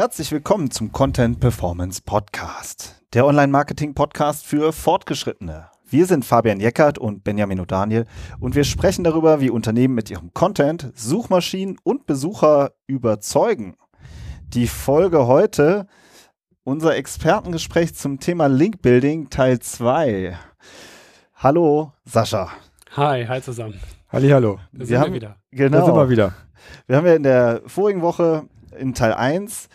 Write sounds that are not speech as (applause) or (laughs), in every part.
Herzlich willkommen zum Content Performance Podcast, der Online-Marketing-Podcast für Fortgeschrittene. Wir sind Fabian Jeckert und Benjamin O'Daniel und wir sprechen darüber, wie Unternehmen mit ihrem Content Suchmaschinen und Besucher überzeugen. Die Folge heute, unser Expertengespräch zum Thema Link-Building Teil 2. Hallo, Sascha. Hi, hi zusammen. Halli, hallo. Da sind wir, haben, wieder. Genau. Da sind wir wieder. Wir haben ja in der vorigen Woche in Teil 1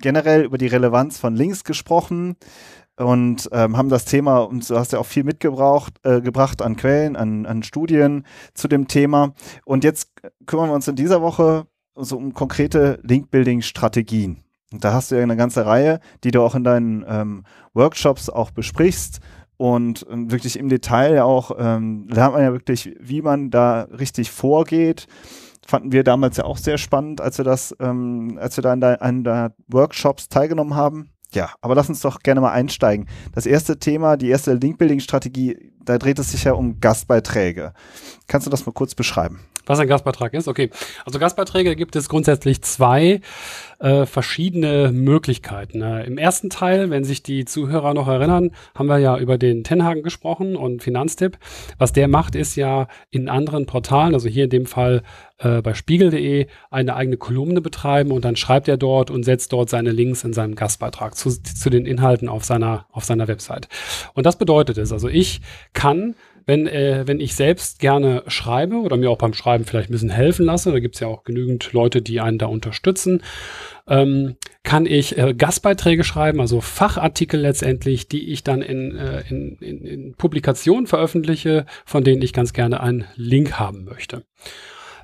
generell über die Relevanz von Links gesprochen und ähm, haben das Thema, und du hast ja auch viel mitgebracht, äh, gebracht an Quellen, an, an Studien zu dem Thema. Und jetzt kümmern wir uns in dieser Woche so um konkrete Link-Building-Strategien. Da hast du ja eine ganze Reihe, die du auch in deinen ähm, Workshops auch besprichst. Und, und wirklich im Detail auch ähm, lernt man ja wirklich, wie man da richtig vorgeht fanden wir damals ja auch sehr spannend, als wir das, ähm, als wir da in deinen Workshops teilgenommen haben. Ja, aber lass uns doch gerne mal einsteigen. Das erste Thema, die erste Link-Building-Strategie, da dreht es sich ja um Gastbeiträge. Kannst du das mal kurz beschreiben? Was ein Gastbeitrag ist? Okay. Also Gastbeiträge gibt es grundsätzlich zwei äh, verschiedene Möglichkeiten. Äh, Im ersten Teil, wenn sich die Zuhörer noch erinnern, haben wir ja über den Tenhagen gesprochen und Finanztipp. Was der macht, ist ja in anderen Portalen, also hier in dem Fall äh, bei spiegel.de, eine eigene Kolumne betreiben und dann schreibt er dort und setzt dort seine Links in seinem Gastbeitrag zu, zu den Inhalten auf seiner, auf seiner Website. Und das bedeutet es, also ich kann wenn, äh, wenn ich selbst gerne schreibe oder mir auch beim Schreiben vielleicht ein bisschen helfen lasse, da gibt es ja auch genügend Leute, die einen da unterstützen, ähm, kann ich äh, Gastbeiträge schreiben, also Fachartikel letztendlich, die ich dann in, äh, in, in, in Publikationen veröffentliche, von denen ich ganz gerne einen Link haben möchte.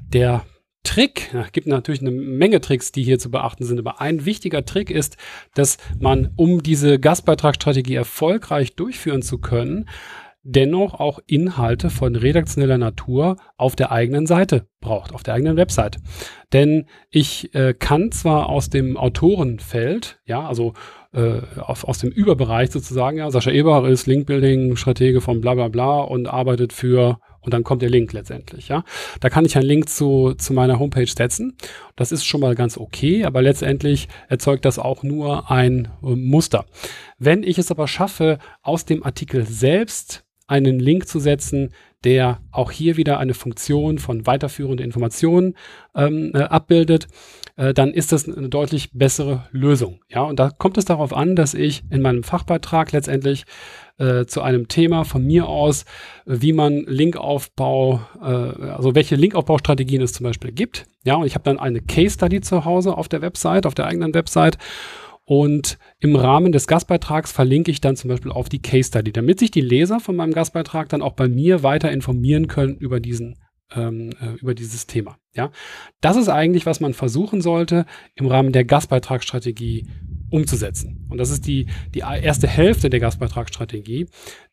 Der Trick, ja, gibt natürlich eine Menge Tricks, die hier zu beachten sind, aber ein wichtiger Trick ist, dass man, um diese Gastbeitragsstrategie erfolgreich durchführen zu können, dennoch auch Inhalte von redaktioneller Natur auf der eigenen Seite braucht, auf der eigenen Website. Denn ich äh, kann zwar aus dem Autorenfeld, ja, also äh, aus, aus dem Überbereich sozusagen, ja, Sascha Eber ist Linkbuilding-Stratege von bla bla bla und arbeitet für und dann kommt der Link letztendlich, ja. Da kann ich einen Link zu, zu meiner Homepage setzen. Das ist schon mal ganz okay, aber letztendlich erzeugt das auch nur ein äh, Muster. Wenn ich es aber schaffe, aus dem Artikel selbst einen Link zu setzen, der auch hier wieder eine Funktion von weiterführenden Informationen ähm, äh, abbildet, äh, dann ist das eine deutlich bessere Lösung. Ja, und da kommt es darauf an, dass ich in meinem Fachbeitrag letztendlich äh, zu einem Thema von mir aus, wie man Linkaufbau, äh, also welche Linkaufbaustrategien es zum Beispiel gibt. Ja, und ich habe dann eine Case Study zu Hause auf der Website, auf der eigenen Website und im Rahmen des Gastbeitrags verlinke ich dann zum Beispiel auf die Case Study, damit sich die Leser von meinem Gastbeitrag dann auch bei mir weiter informieren können über diesen ähm, äh, über dieses Thema. Ja, das ist eigentlich, was man versuchen sollte, im Rahmen der Gastbeitragsstrategie umzusetzen. Und das ist die, die erste Hälfte der Gastbeitragsstrategie,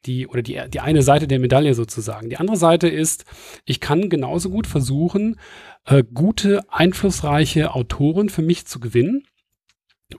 die, oder die, die eine Seite der Medaille sozusagen. Die andere Seite ist, ich kann genauso gut versuchen, äh, gute, einflussreiche Autoren für mich zu gewinnen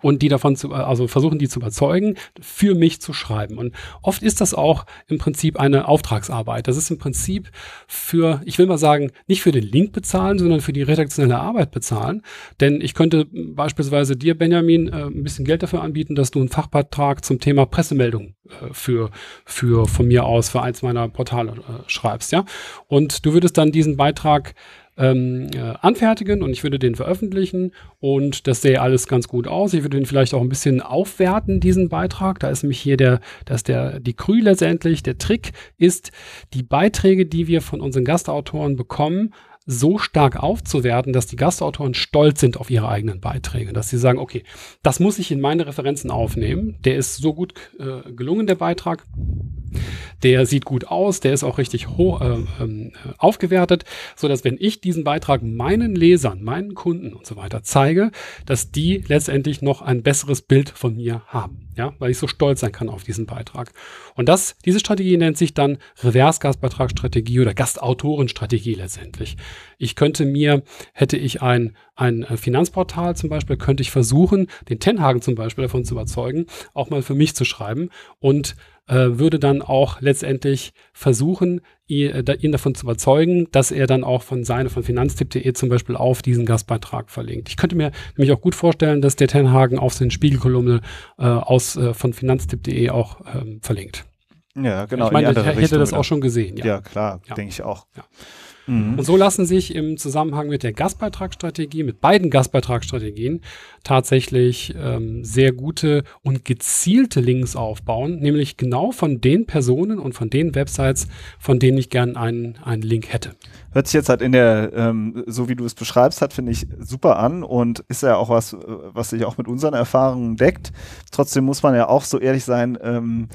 und die davon zu, also versuchen die zu überzeugen, für mich zu schreiben. Und oft ist das auch im Prinzip eine Auftragsarbeit. Das ist im Prinzip für, ich will mal sagen, nicht für den Link bezahlen, sondern für die redaktionelle Arbeit bezahlen. Denn ich könnte beispielsweise dir, Benjamin, äh, ein bisschen Geld dafür anbieten, dass du einen Fachbeitrag zum Thema Pressemeldung äh, für, für von mir aus für eins meiner Portale äh, schreibst, ja. Und du würdest dann diesen Beitrag ähm, äh, anfertigen und ich würde den veröffentlichen und das sähe alles ganz gut aus. Ich würde den vielleicht auch ein bisschen aufwerten, diesen Beitrag. Da ist nämlich hier der, dass der, die Krü letztendlich, der Trick ist, die Beiträge, die wir von unseren Gastautoren bekommen, so stark aufzuwerten, dass die Gastautoren stolz sind auf ihre eigenen Beiträge, dass sie sagen, okay, das muss ich in meine Referenzen aufnehmen. Der ist so gut äh, gelungen, der Beitrag. Der sieht gut aus, der ist auch richtig hoch äh, äh, aufgewertet, so dass wenn ich diesen Beitrag meinen Lesern, meinen Kunden und so weiter zeige, dass die letztendlich noch ein besseres Bild von mir haben, ja, weil ich so stolz sein kann auf diesen Beitrag. Und das, diese Strategie nennt sich dann Reverse-Gastbeitragsstrategie oder Gastautorenstrategie letztendlich. Ich könnte mir, hätte ich ein, ein äh, Finanzportal zum Beispiel, könnte ich versuchen, den Tenhagen zum Beispiel davon zu überzeugen, auch mal für mich zu schreiben und würde dann auch letztendlich versuchen, ihn, äh, ihn davon zu überzeugen, dass er dann auch von seine von finanztipp.de zum Beispiel auf diesen Gastbeitrag verlinkt. Ich könnte mir nämlich auch gut vorstellen, dass der Tenhagen auf seine Spiegelkolumne äh, aus äh, von finanztipp.de auch ähm, verlinkt. Ja, genau. Ich meine, ich hätte Richtung, das auch schon gesehen. Ja, ja klar, ja. denke ich auch. Ja. Mhm. Und so lassen sich im Zusammenhang mit der Gastbeitragsstrategie, mit beiden Gastbeitragsstrategien, tatsächlich ähm, sehr gute und gezielte Links aufbauen, nämlich genau von den Personen und von den Websites, von denen ich gern einen, einen Link hätte. Hört sich jetzt halt in der, ähm, so wie du es beschreibst, hat, finde ich super an und ist ja auch was, was sich auch mit unseren Erfahrungen deckt. Trotzdem muss man ja auch so ehrlich sein, ähm,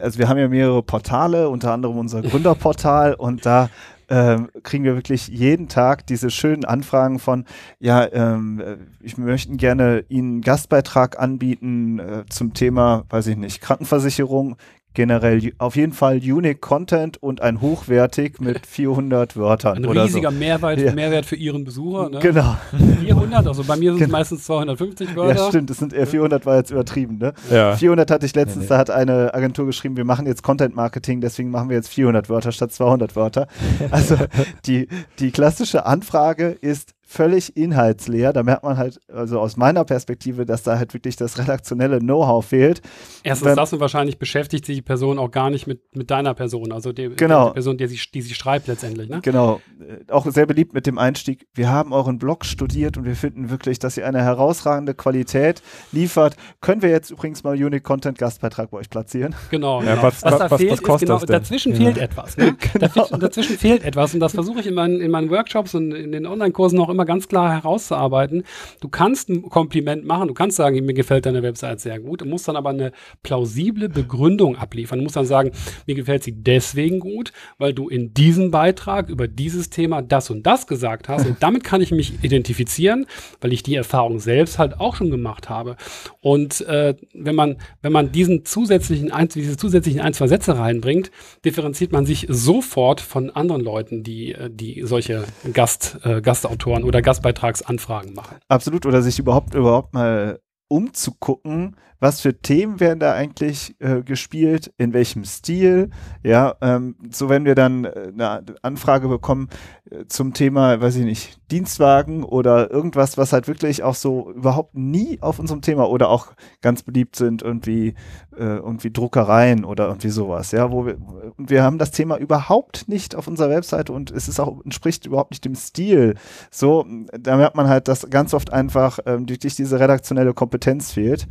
also wir haben ja mehrere Portale, unter anderem unser (laughs) Gründerportal und da ähm, kriegen wir wirklich jeden Tag diese schönen Anfragen von, ja, ähm, äh, ich möchte gerne Ihnen einen Gastbeitrag anbieten äh, zum Thema, weiß ich nicht, Krankenversicherung generell auf jeden Fall Unique Content und ein hochwertig mit (laughs) 400 Wörtern. Ein oder riesiger so. Mehrwert, ja. Mehrwert für Ihren Besucher. Ne? Genau. 400, also bei mir sind es genau. meistens 250 Wörter. Ja, stimmt, das sind eher 400 war jetzt übertrieben. Ne? Ja. 400 hatte ich letztens, nee, nee. da hat eine Agentur geschrieben, wir machen jetzt Content Marketing, deswegen machen wir jetzt 400 Wörter statt 200 Wörter. Also (laughs) die, die klassische Anfrage ist, völlig inhaltsleer. Da merkt man halt, also aus meiner Perspektive, dass da halt wirklich das redaktionelle Know-how fehlt. Erstens Wenn, das und wahrscheinlich beschäftigt sich die Person auch gar nicht mit, mit deiner Person, also die, genau. die Person, die sie, die sie schreibt letztendlich. Ne? Genau. Äh, auch sehr beliebt mit dem Einstieg, wir haben euren Blog studiert und wir finden wirklich, dass ihr eine herausragende Qualität liefert. Können wir jetzt übrigens mal Unique Content Gastbeitrag bei euch platzieren? Genau. Ja. Was, was, was, da fehlt, was ist genau, dazwischen ja. fehlt etwas. Ne? (laughs) genau. dazwischen, dazwischen fehlt etwas und das versuche ich in meinen, in meinen Workshops und in den Online-Kursen auch immer immer ganz klar herauszuarbeiten. Du kannst ein Kompliment machen, du kannst sagen, mir gefällt deine Website sehr gut, du musst dann aber eine plausible Begründung abliefern. Du musst dann sagen, mir gefällt sie deswegen gut, weil du in diesem Beitrag über dieses Thema das und das gesagt hast und damit kann ich mich identifizieren, weil ich die Erfahrung selbst halt auch schon gemacht habe. Und äh, wenn man wenn man diesen zusätzlichen ein, diese zusätzlichen ein zwei Sätze reinbringt, differenziert man sich sofort von anderen Leuten, die äh, die solche Gast äh, Gastautoren oder Gastbeitragsanfragen machen. Absolut, oder sich überhaupt überhaupt mal umzugucken, was für Themen werden da eigentlich äh, gespielt, in welchem Stil. Ja, ähm, so wenn wir dann äh, eine Anfrage bekommen äh, zum Thema, weiß ich nicht, Dienstwagen oder irgendwas, was halt wirklich auch so überhaupt nie auf unserem Thema oder auch ganz beliebt sind, irgendwie, äh, irgendwie Druckereien oder irgendwie sowas, ja, wo wir, wir haben das Thema überhaupt nicht auf unserer Webseite und es ist auch, entspricht überhaupt nicht dem Stil. So, da merkt man halt, dass ganz oft einfach ähm, wirklich diese redaktionelle Kompetenz fehlt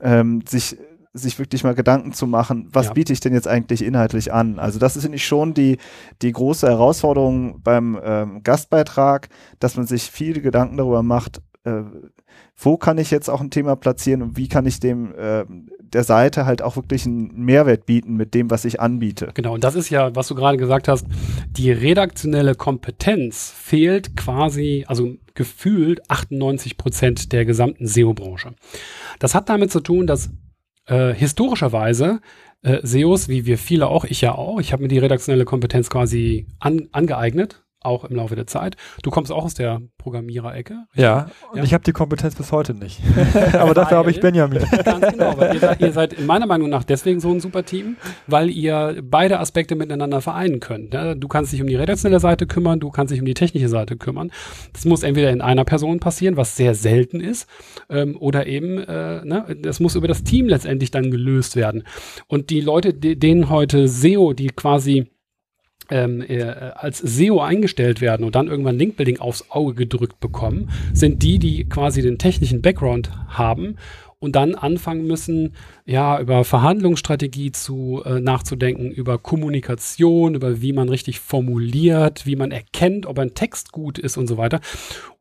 ähm, sich sich wirklich mal Gedanken zu machen, was ja. biete ich denn jetzt eigentlich inhaltlich an? Also das ist finde ich schon die, die große Herausforderung beim ähm, Gastbeitrag, dass man sich viele Gedanken darüber macht, äh, wo kann ich jetzt auch ein Thema platzieren und wie kann ich dem äh, der Seite halt auch wirklich einen Mehrwert bieten mit dem, was ich anbiete. Genau, und das ist ja, was du gerade gesagt hast, die redaktionelle Kompetenz fehlt quasi, also gefühlt 98 Prozent der gesamten SEO-Branche. Das hat damit zu tun, dass äh, historischerweise äh, SEOs, wie wir viele auch, ich ja auch, ich habe mir die redaktionelle Kompetenz quasi an, angeeignet, auch im Laufe der Zeit. Du kommst auch aus der Programmiererecke. Ja, und ja. ich habe die Kompetenz bis heute nicht. (laughs) aber dafür habe ich Benjamin. (laughs) Ganz genau, weil ihr seid, ihr seid meiner Meinung nach deswegen so ein super Team, weil ihr beide Aspekte miteinander vereinen könnt. Du kannst dich um die redaktionelle Seite kümmern, du kannst dich um die technische Seite kümmern. Das muss entweder in einer Person passieren, was sehr selten ist, ähm, oder eben, äh, ne, das muss über das Team letztendlich dann gelöst werden. Und die Leute, denen heute SEO, die quasi ähm, äh, als SEO eingestellt werden und dann irgendwann Linkbuilding aufs Auge gedrückt bekommen, sind die, die quasi den technischen Background haben und dann anfangen müssen, ja, über Verhandlungsstrategie zu äh, nachzudenken, über Kommunikation, über wie man richtig formuliert, wie man erkennt, ob ein Text gut ist und so weiter.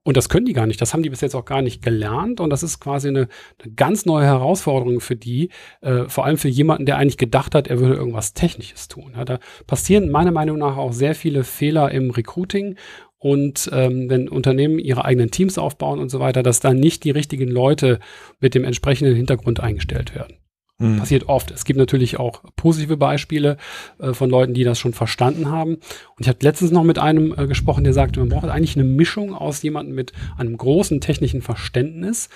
Und das können die gar nicht. Das haben die bis jetzt auch gar nicht gelernt. Und das ist quasi eine, eine ganz neue Herausforderung für die, äh, vor allem für jemanden, der eigentlich gedacht hat, er würde irgendwas Technisches tun. Ja, da passieren meiner Meinung nach auch sehr viele Fehler im Recruiting. Und ähm, wenn Unternehmen ihre eigenen Teams aufbauen und so weiter, dass dann nicht die richtigen Leute mit dem entsprechenden Hintergrund eingestellt werden. Mhm. Passiert oft. Es gibt natürlich auch positive Beispiele äh, von Leuten, die das schon verstanden haben. Und ich habe letztens noch mit einem äh, gesprochen, der sagte, man braucht eigentlich eine Mischung aus jemandem mit einem großen technischen Verständnis,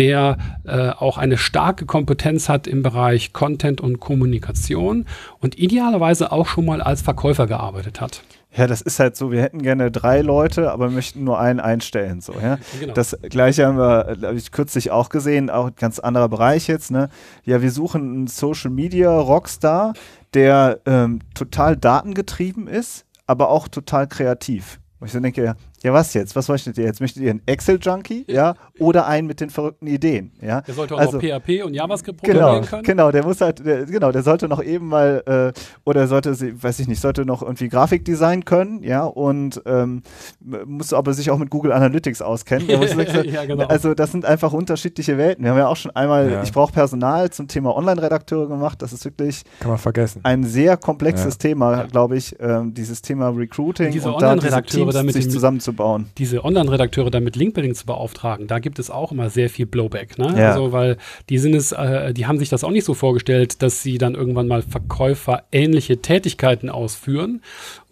der äh, auch eine starke Kompetenz hat im Bereich Content und Kommunikation und idealerweise auch schon mal als Verkäufer gearbeitet hat. Ja, das ist halt so, wir hätten gerne drei Leute, aber möchten nur einen einstellen. So, ja? Genau. Das gleiche haben wir, habe ich kürzlich auch gesehen, auch ein ganz anderer Bereich jetzt. Ne? Ja, wir suchen einen Social Media Rockstar, der ähm, total datengetrieben ist, aber auch total kreativ. Und ich so denke, ja, ja, was jetzt? Was möchtet ihr jetzt? Möchtet ihr einen Excel-Junkie, ja, oder einen mit den verrückten Ideen, ja? Der sollte auch also, noch PHP und JavaScript genau, programmieren können. Genau, der muss halt, der, genau, der sollte noch eben mal, äh, oder sollte, weiß ich nicht, sollte noch irgendwie Grafikdesign können, ja, und ähm, muss aber sich auch mit Google Analytics auskennen. (laughs) ja, genau. Also das sind einfach unterschiedliche Welten. Wir haben ja auch schon einmal, ja. ich brauche Personal zum Thema Online-Redakteure gemacht. Das ist wirklich Kann man vergessen. ein sehr komplexes ja. Thema, glaube ich, ähm, dieses Thema Recruiting und, diese und da diese Teams damit sich zusammenzubauen aufzubauen. Diese Online-Redakteure dann mit Linkbuilding zu beauftragen, da gibt es auch immer sehr viel Blowback. Ne? Ja. Also, weil die sind es, äh, die haben sich das auch nicht so vorgestellt, dass sie dann irgendwann mal Verkäufer ähnliche Tätigkeiten ausführen,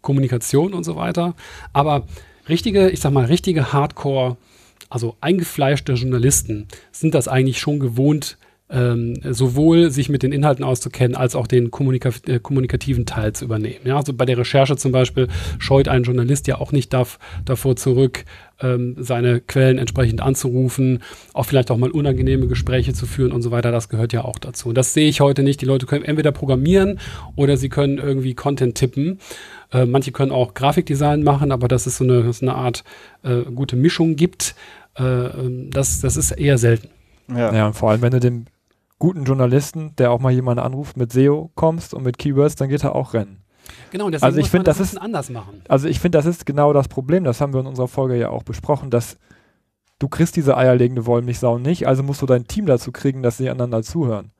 Kommunikation und so weiter. Aber richtige, ich sag mal, richtige Hardcore, also eingefleischte Journalisten sind das eigentlich schon gewohnt, ähm, sowohl sich mit den Inhalten auszukennen, als auch den kommunika äh, kommunikativen Teil zu übernehmen. Ja, also bei der Recherche zum Beispiel scheut ein Journalist ja auch nicht darf, davor zurück, ähm, seine Quellen entsprechend anzurufen, auch vielleicht auch mal unangenehme Gespräche zu führen und so weiter. Das gehört ja auch dazu. Und das sehe ich heute nicht. Die Leute können entweder programmieren oder sie können irgendwie Content tippen. Äh, manche können auch Grafikdesign machen, aber dass es so eine, so eine Art äh, gute Mischung gibt, äh, ähm, das, das ist eher selten. Ja. ja, vor allem, wenn du dem guten Journalisten, der auch mal jemanden anruft, mit SEO kommst und mit Keywords, dann geht er auch rennen. Genau, und deswegen also ich muss das, das ist, anders machen. Also ich finde, das ist genau das Problem, das haben wir in unserer Folge ja auch besprochen, dass du kriegst diese eierlegende Wollmilchsau nicht, also musst du dein Team dazu kriegen, dass sie einander zuhören.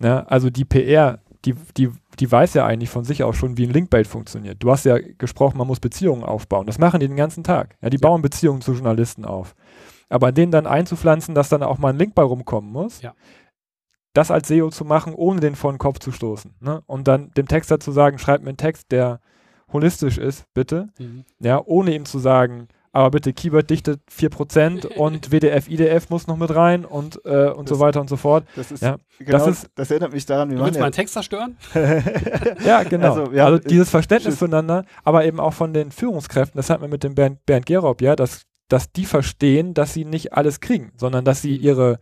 Ja, also die PR, die, die, die weiß ja eigentlich von sich auch schon, wie ein Linkbait funktioniert. Du hast ja gesprochen, man muss Beziehungen aufbauen. Das machen die den ganzen Tag. Ja, die ja. bauen Beziehungen zu Journalisten auf. Aber denen dann einzupflanzen, dass dann auch mal ein Link bei rumkommen muss, ja das als SEO zu machen, ohne den vor den Kopf zu stoßen. Ne? Und dann dem Texter zu sagen, schreib mir einen Text, der holistisch ist, bitte. Mhm. Ja, ohne ihm zu sagen, aber bitte Keyword-Dichte 4% (laughs) und WDF, IDF muss noch mit rein und, äh, und so weiter und so fort. Das ist, ja, genau, das, ist, das erinnert mich daran, wie man. Willst meinen Text zerstören? (laughs) ja, genau. Also, ja, also dieses Verständnis füreinander, aber eben auch von den Führungskräften, das hat man mit dem Bernd, Bernd Gerob, ja, dass, dass die verstehen, dass sie nicht alles kriegen, sondern dass sie mhm. ihre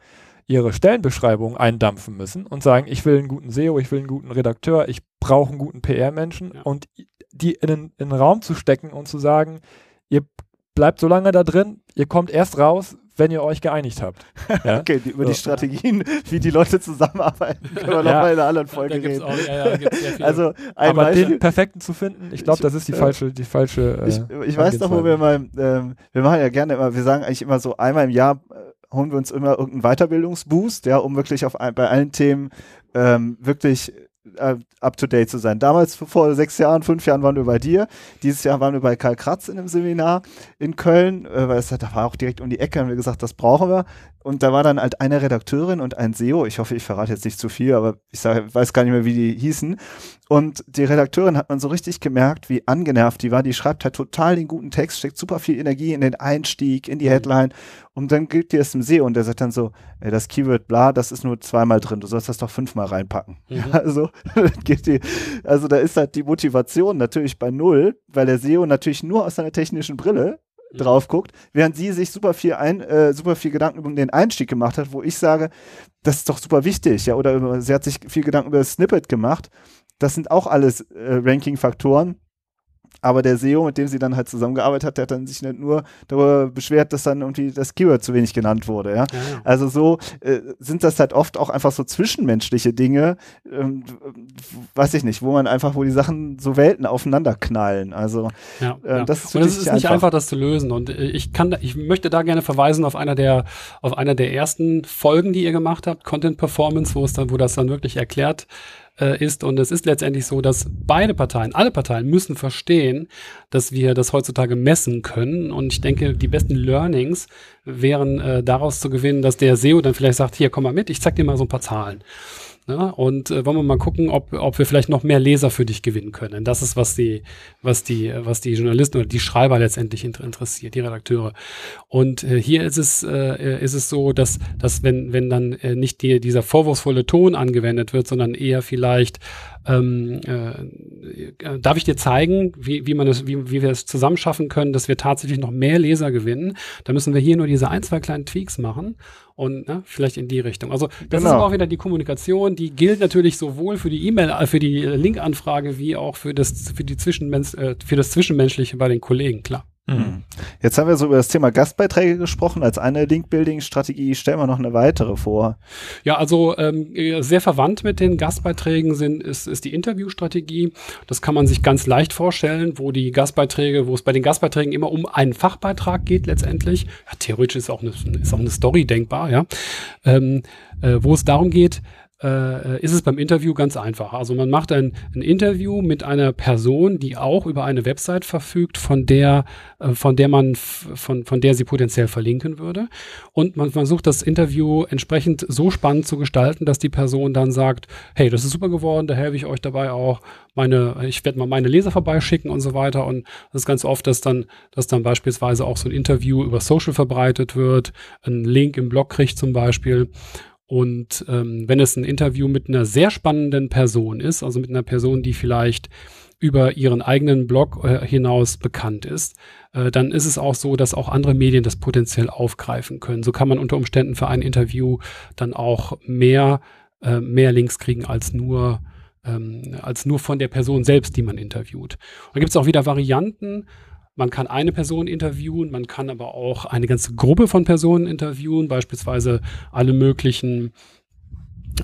ihre Stellenbeschreibung eindampfen müssen und sagen, ich will einen guten SEO, ich will einen guten Redakteur, ich brauche einen guten PR-Menschen ja. und die in den, in den Raum zu stecken und zu sagen, ihr bleibt so lange da drin, ihr kommt erst raus, wenn ihr euch geeinigt habt. (laughs) Ja? okay, die, über so. die Strategien, wie die Leute zusammenarbeiten, können wir (laughs) ja. nochmal in einer anderen Folge reden. Auch, ja, (laughs) also, Aber Beispiel, den perfekten zu finden, ich glaube, das ist die äh, falsche, die falsche. Äh, ich, ich weiß noch, wo wir mal, ähm, wir machen ja gerne immer, wir sagen eigentlich immer so einmal im Jahr äh, holen wir uns immer irgendeinen Weiterbildungsboost, ja, um wirklich auf ein, bei allen Themen ähm, wirklich äh, up to date zu sein. Damals vor sechs Jahren, fünf Jahren waren wir bei dir. Dieses Jahr waren wir bei Karl Kratz in einem Seminar in Köln, äh, weil es da war auch direkt um die Ecke, haben wir gesagt, das brauchen wir. Und da war dann halt eine Redakteurin und ein SEO. Ich hoffe, ich verrate jetzt nicht zu viel, aber ich sag, weiß gar nicht mehr, wie die hießen. Und die Redakteurin hat man so richtig gemerkt, wie angenervt die war. Die schreibt halt total den guten Text, steckt super viel Energie in den Einstieg, in die Headline. Und dann gilt dir es im SEO und der sagt dann so, ey, das Keyword bla, das ist nur zweimal drin. Du sollst das doch fünfmal reinpacken. Mhm. (laughs) also, geht die, also da ist halt die Motivation natürlich bei null, weil der SEO natürlich nur aus seiner technischen Brille mhm. drauf guckt, während sie sich super viel ein, äh, super viel Gedanken über den Einstieg gemacht hat, wo ich sage, das ist doch super wichtig, ja, oder sie hat sich viel Gedanken über das Snippet gemacht. Das sind auch alles äh, Ranking-Faktoren, aber der SEO, mit dem sie dann halt zusammengearbeitet hat, der hat dann sich nicht nur darüber beschwert, dass dann irgendwie das Keyword zu wenig genannt wurde. Ja? ja, ja. Also so äh, sind das halt oft auch einfach so zwischenmenschliche Dinge, ähm, weiß ich nicht, wo man einfach, wo die Sachen so Welten aufeinander knallen. Also ja, äh, das ist, Und es ist nicht einfach. einfach, das zu lösen. Und äh, ich kann, ich möchte da gerne verweisen auf einer der, auf einer der ersten Folgen, die ihr gemacht habt, Content Performance, wo es dann, wo das dann wirklich erklärt äh, ist. Und es ist letztendlich so, dass beide Parteien, alle Parteien müssen verstehen, dass wir das heutzutage messen können. Und ich denke, die besten Learnings wären äh, daraus zu gewinnen, dass der SEO dann vielleicht sagt, hier, komm mal mit, ich zeig dir mal so ein paar Zahlen. Ne? Und äh, wollen wir mal gucken, ob, ob wir vielleicht noch mehr Leser für dich gewinnen können. Das ist, was die, was die, was die Journalisten oder die Schreiber letztendlich inter interessiert, die Redakteure. Und äh, hier ist es, äh, ist es so, dass, dass wenn, wenn dann äh, nicht die, dieser vorwurfsvolle Ton angewendet wird, sondern eher vielleicht ähm, äh, darf ich dir zeigen, wie, wie man das, wie, wie wir es zusammen schaffen können, dass wir tatsächlich noch mehr Leser gewinnen. Da müssen wir hier nur diese ein, zwei kleinen Tweaks machen und ne, vielleicht in die Richtung. Also das genau. ist auch wieder die Kommunikation, die gilt natürlich sowohl für die E-Mail, äh, für die Link-Anfrage wie auch für das für die Zwischenmensch, äh, für das Zwischenmenschliche bei den Kollegen, klar. Mhm. Jetzt haben wir so über das Thema Gastbeiträge gesprochen. Als eine Link-Building-Strategie stellen wir noch eine weitere vor. Ja, also ähm, sehr verwandt mit den Gastbeiträgen sind, ist, ist die Interviewstrategie. Das kann man sich ganz leicht vorstellen, wo die Gastbeiträge, wo es bei den Gastbeiträgen immer um einen Fachbeitrag geht letztendlich. Ja, theoretisch ist auch eine, ist auch eine Story denkbar, ja. Ähm, äh, wo es darum geht, äh, ist es beim Interview ganz einfach. Also man macht ein, ein, Interview mit einer Person, die auch über eine Website verfügt, von der, äh, von der man, von, von der sie potenziell verlinken würde. Und man versucht das Interview entsprechend so spannend zu gestalten, dass die Person dann sagt, hey, das ist super geworden, da helfe ich euch dabei auch. Meine, ich werde mal meine Leser vorbeischicken und so weiter. Und das ist ganz oft, dass dann, dass dann beispielsweise auch so ein Interview über Social verbreitet wird, ein Link im Blog kriegt zum Beispiel. Und ähm, wenn es ein Interview mit einer sehr spannenden Person ist, also mit einer Person, die vielleicht über ihren eigenen Blog äh, hinaus bekannt ist, äh, dann ist es auch so, dass auch andere Medien das potenziell aufgreifen können. So kann man unter Umständen für ein Interview dann auch mehr, äh, mehr Links kriegen als nur ähm, als nur von der Person selbst, die man interviewt. Und da gibt es auch wieder Varianten. Man kann eine Person interviewen, man kann aber auch eine ganze Gruppe von Personen interviewen, beispielsweise alle möglichen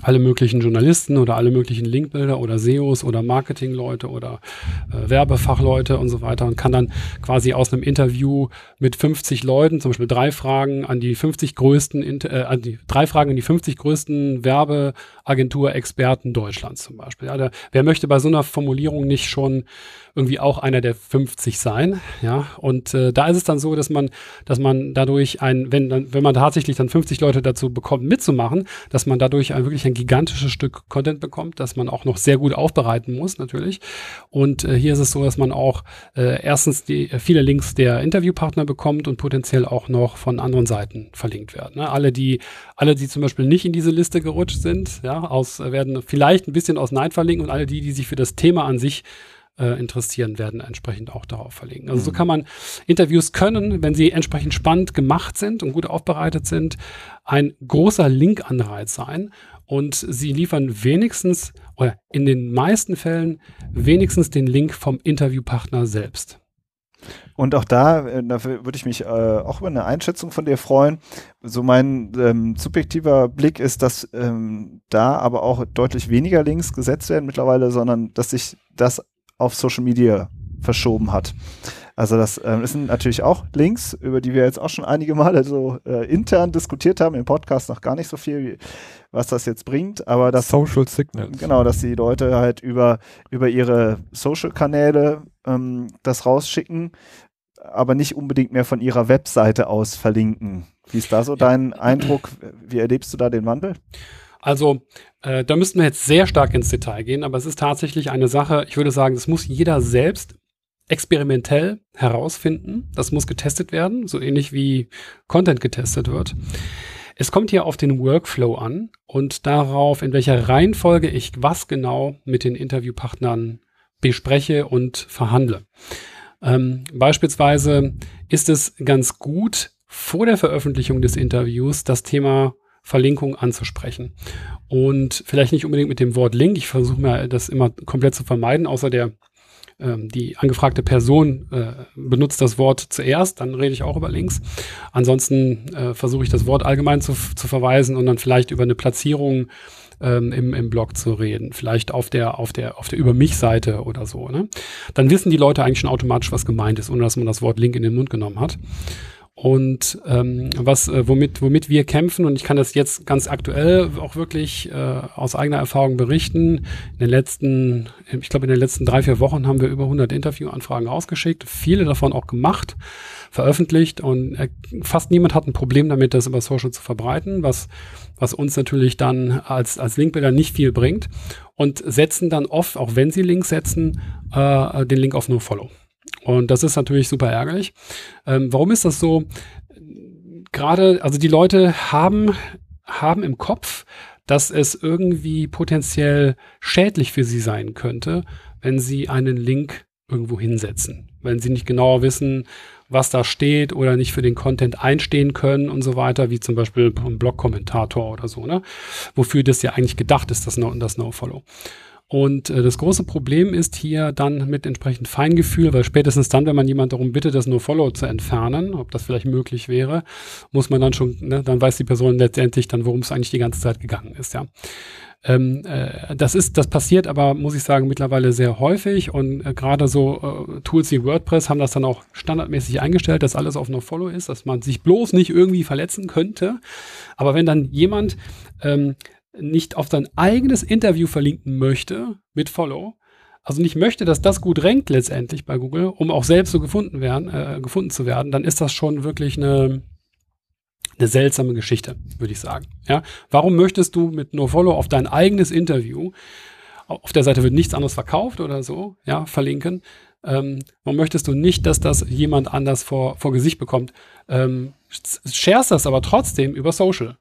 alle möglichen Journalisten oder alle möglichen Linkbilder oder SEOs oder Marketingleute oder äh, Werbefachleute und so weiter und kann dann quasi aus einem Interview mit 50 Leuten, zum Beispiel drei Fragen an die 50 größten, äh, an die drei Fragen an die 50 größten Werbeagentur-Experten Deutschlands zum Beispiel. Ja, der, wer möchte bei so einer Formulierung nicht schon irgendwie auch einer der 50 sein, ja? Und äh, da ist es dann so, dass man, dass man dadurch ein, wenn dann, wenn man tatsächlich dann 50 Leute dazu bekommt, mitzumachen, dass man dadurch ein wirklich wirklich ein gigantisches Stück Content bekommt, das man auch noch sehr gut aufbereiten muss, natürlich. Und äh, hier ist es so, dass man auch äh, erstens die, äh, viele Links der Interviewpartner bekommt und potenziell auch noch von anderen Seiten verlinkt werden. Ne? Alle, die, alle, die zum Beispiel nicht in diese Liste gerutscht sind, ja, aus, werden vielleicht ein bisschen aus Neid verlinken und alle die, die sich für das Thema an sich äh, interessieren, werden entsprechend auch darauf verlinken. Also mhm. so kann man Interviews können, wenn sie entsprechend spannend gemacht sind und gut aufbereitet sind, ein großer Linkanreiz sein und sie liefern wenigstens oder in den meisten Fällen wenigstens den Link vom Interviewpartner selbst. Und auch da, äh, da würde ich mich äh, auch über eine Einschätzung von dir freuen. So mein ähm, subjektiver Blick ist, dass ähm, da aber auch deutlich weniger Links gesetzt werden mittlerweile, sondern dass sich das auf Social Media verschoben hat. Also das ähm, sind natürlich auch Links, über die wir jetzt auch schon einige Male so äh, intern diskutiert haben, im Podcast noch gar nicht so viel, was das jetzt bringt, aber das Social Signals. Genau, dass die Leute halt über, über ihre Social-Kanäle ähm, das rausschicken, aber nicht unbedingt mehr von ihrer Webseite aus verlinken. Wie ist da so dein Eindruck? Wie erlebst du da den Wandel? Also äh, da müssten wir jetzt sehr stark ins Detail gehen, aber es ist tatsächlich eine Sache, ich würde sagen, das muss jeder selbst experimentell herausfinden. Das muss getestet werden, so ähnlich wie Content getestet wird. Es kommt hier auf den Workflow an und darauf, in welcher Reihenfolge ich was genau mit den Interviewpartnern bespreche und verhandle. Ähm, beispielsweise ist es ganz gut, vor der Veröffentlichung des Interviews das Thema Verlinkung anzusprechen. Und vielleicht nicht unbedingt mit dem Wort Link. Ich versuche mir das immer komplett zu vermeiden, außer der ähm, die angefragte Person äh, benutzt das Wort zuerst, dann rede ich auch über Links. Ansonsten äh, versuche ich das Wort allgemein zu, zu verweisen und dann vielleicht über eine Platzierung ähm, im, im Blog zu reden. Vielleicht auf der, auf der, auf der Über mich-Seite oder so. Ne? Dann wissen die Leute eigentlich schon automatisch, was gemeint ist, ohne dass man das Wort Link in den Mund genommen hat. Und ähm, was, äh, womit, womit wir kämpfen, und ich kann das jetzt ganz aktuell auch wirklich äh, aus eigener Erfahrung berichten, in den letzten, ich glaube in den letzten drei, vier Wochen haben wir über 100 Interviewanfragen ausgeschickt, viele davon auch gemacht, veröffentlicht. Und äh, fast niemand hat ein Problem damit, das über Social zu verbreiten, was, was uns natürlich dann als, als Linkbilder nicht viel bringt. Und setzen dann oft, auch wenn sie Links setzen, äh, den Link auf NoFollow. Und das ist natürlich super ärgerlich. Ähm, warum ist das so? Gerade, also die Leute haben, haben im Kopf, dass es irgendwie potenziell schädlich für sie sein könnte, wenn sie einen Link irgendwo hinsetzen. Wenn sie nicht genauer wissen, was da steht oder nicht für den Content einstehen können und so weiter, wie zum Beispiel ein Blog-Kommentator oder so, ne? Wofür das ja eigentlich gedacht ist, das No-Follow. Das no follow und äh, das große Problem ist hier dann mit entsprechend Feingefühl, weil spätestens dann, wenn man jemand darum bittet, das No-Follow zu entfernen, ob das vielleicht möglich wäre, muss man dann schon, ne, dann weiß die Person letztendlich dann, worum es eigentlich die ganze Zeit gegangen ist, ja. Ähm, äh, das ist, das passiert aber, muss ich sagen, mittlerweile sehr häufig und äh, gerade so äh, Tools wie WordPress haben das dann auch standardmäßig eingestellt, dass alles auf No-Follow ist, dass man sich bloß nicht irgendwie verletzen könnte. Aber wenn dann jemand ähm, nicht auf sein eigenes Interview verlinken möchte mit Follow, also nicht möchte, dass das gut rankt letztendlich bei Google, um auch selbst so gefunden werden, äh, gefunden zu werden, dann ist das schon wirklich eine, eine seltsame Geschichte, würde ich sagen. Ja, warum möchtest du mit NoFollow auf dein eigenes Interview, auf der Seite wird nichts anderes verkauft oder so, ja, verlinken. Ähm, warum möchtest du nicht, dass das jemand anders vor, vor Gesicht bekommt? Ähm, sharest das aber trotzdem über Social.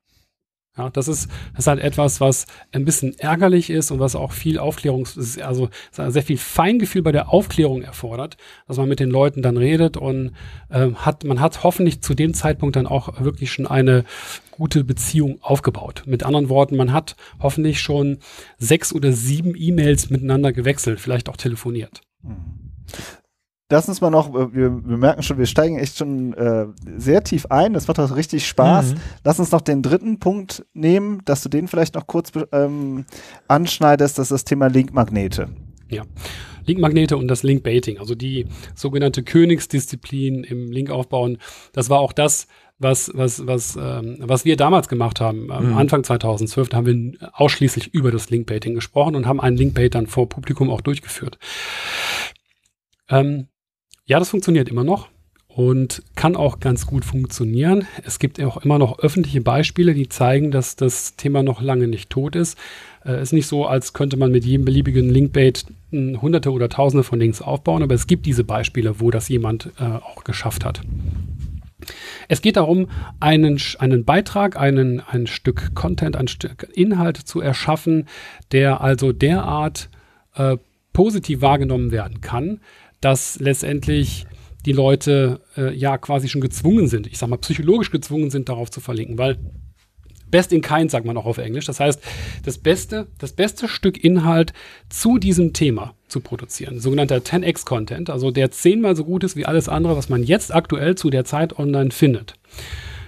Ja, das ist, das ist halt etwas, was ein bisschen ärgerlich ist und was auch viel Aufklärung, also sehr viel Feingefühl bei der Aufklärung erfordert, dass man mit den Leuten dann redet und ähm, hat, man hat hoffentlich zu dem Zeitpunkt dann auch wirklich schon eine gute Beziehung aufgebaut. Mit anderen Worten, man hat hoffentlich schon sechs oder sieben E-Mails miteinander gewechselt, vielleicht auch telefoniert. Mhm lass uns mal noch, äh, wir, wir merken schon, wir steigen echt schon äh, sehr tief ein. Das macht auch richtig Spaß. Mhm. Lass uns noch den dritten Punkt nehmen, dass du den vielleicht noch kurz ähm, anschneidest, das ist das Thema Linkmagnete. Ja. Linkmagnete und das Linkbaiting, also die sogenannte Königsdisziplin im Linkaufbauen. Das war auch das, was, was, was, ähm, was wir damals gemacht haben. Ähm, mhm. Anfang 2012 da haben wir ausschließlich über das Linkbaiting gesprochen und haben einen Linkbait dann vor Publikum auch durchgeführt. Ähm, ja, das funktioniert immer noch und kann auch ganz gut funktionieren. Es gibt auch immer noch öffentliche Beispiele, die zeigen, dass das Thema noch lange nicht tot ist. Äh, ist nicht so, als könnte man mit jedem beliebigen Linkbait hunderte oder tausende von Links aufbauen, aber es gibt diese Beispiele, wo das jemand äh, auch geschafft hat. Es geht darum, einen, einen Beitrag, einen, ein Stück Content, ein Stück Inhalt zu erschaffen, der also derart äh, positiv wahrgenommen werden kann, dass letztendlich die Leute äh, ja quasi schon gezwungen sind, ich sag mal psychologisch gezwungen sind, darauf zu verlinken, weil Best in kind sagt man auch auf Englisch. Das heißt, das beste, das beste Stück Inhalt zu diesem Thema zu produzieren. Sogenannter 10x Content, also der zehnmal so gut ist wie alles andere, was man jetzt aktuell zu der Zeit online findet.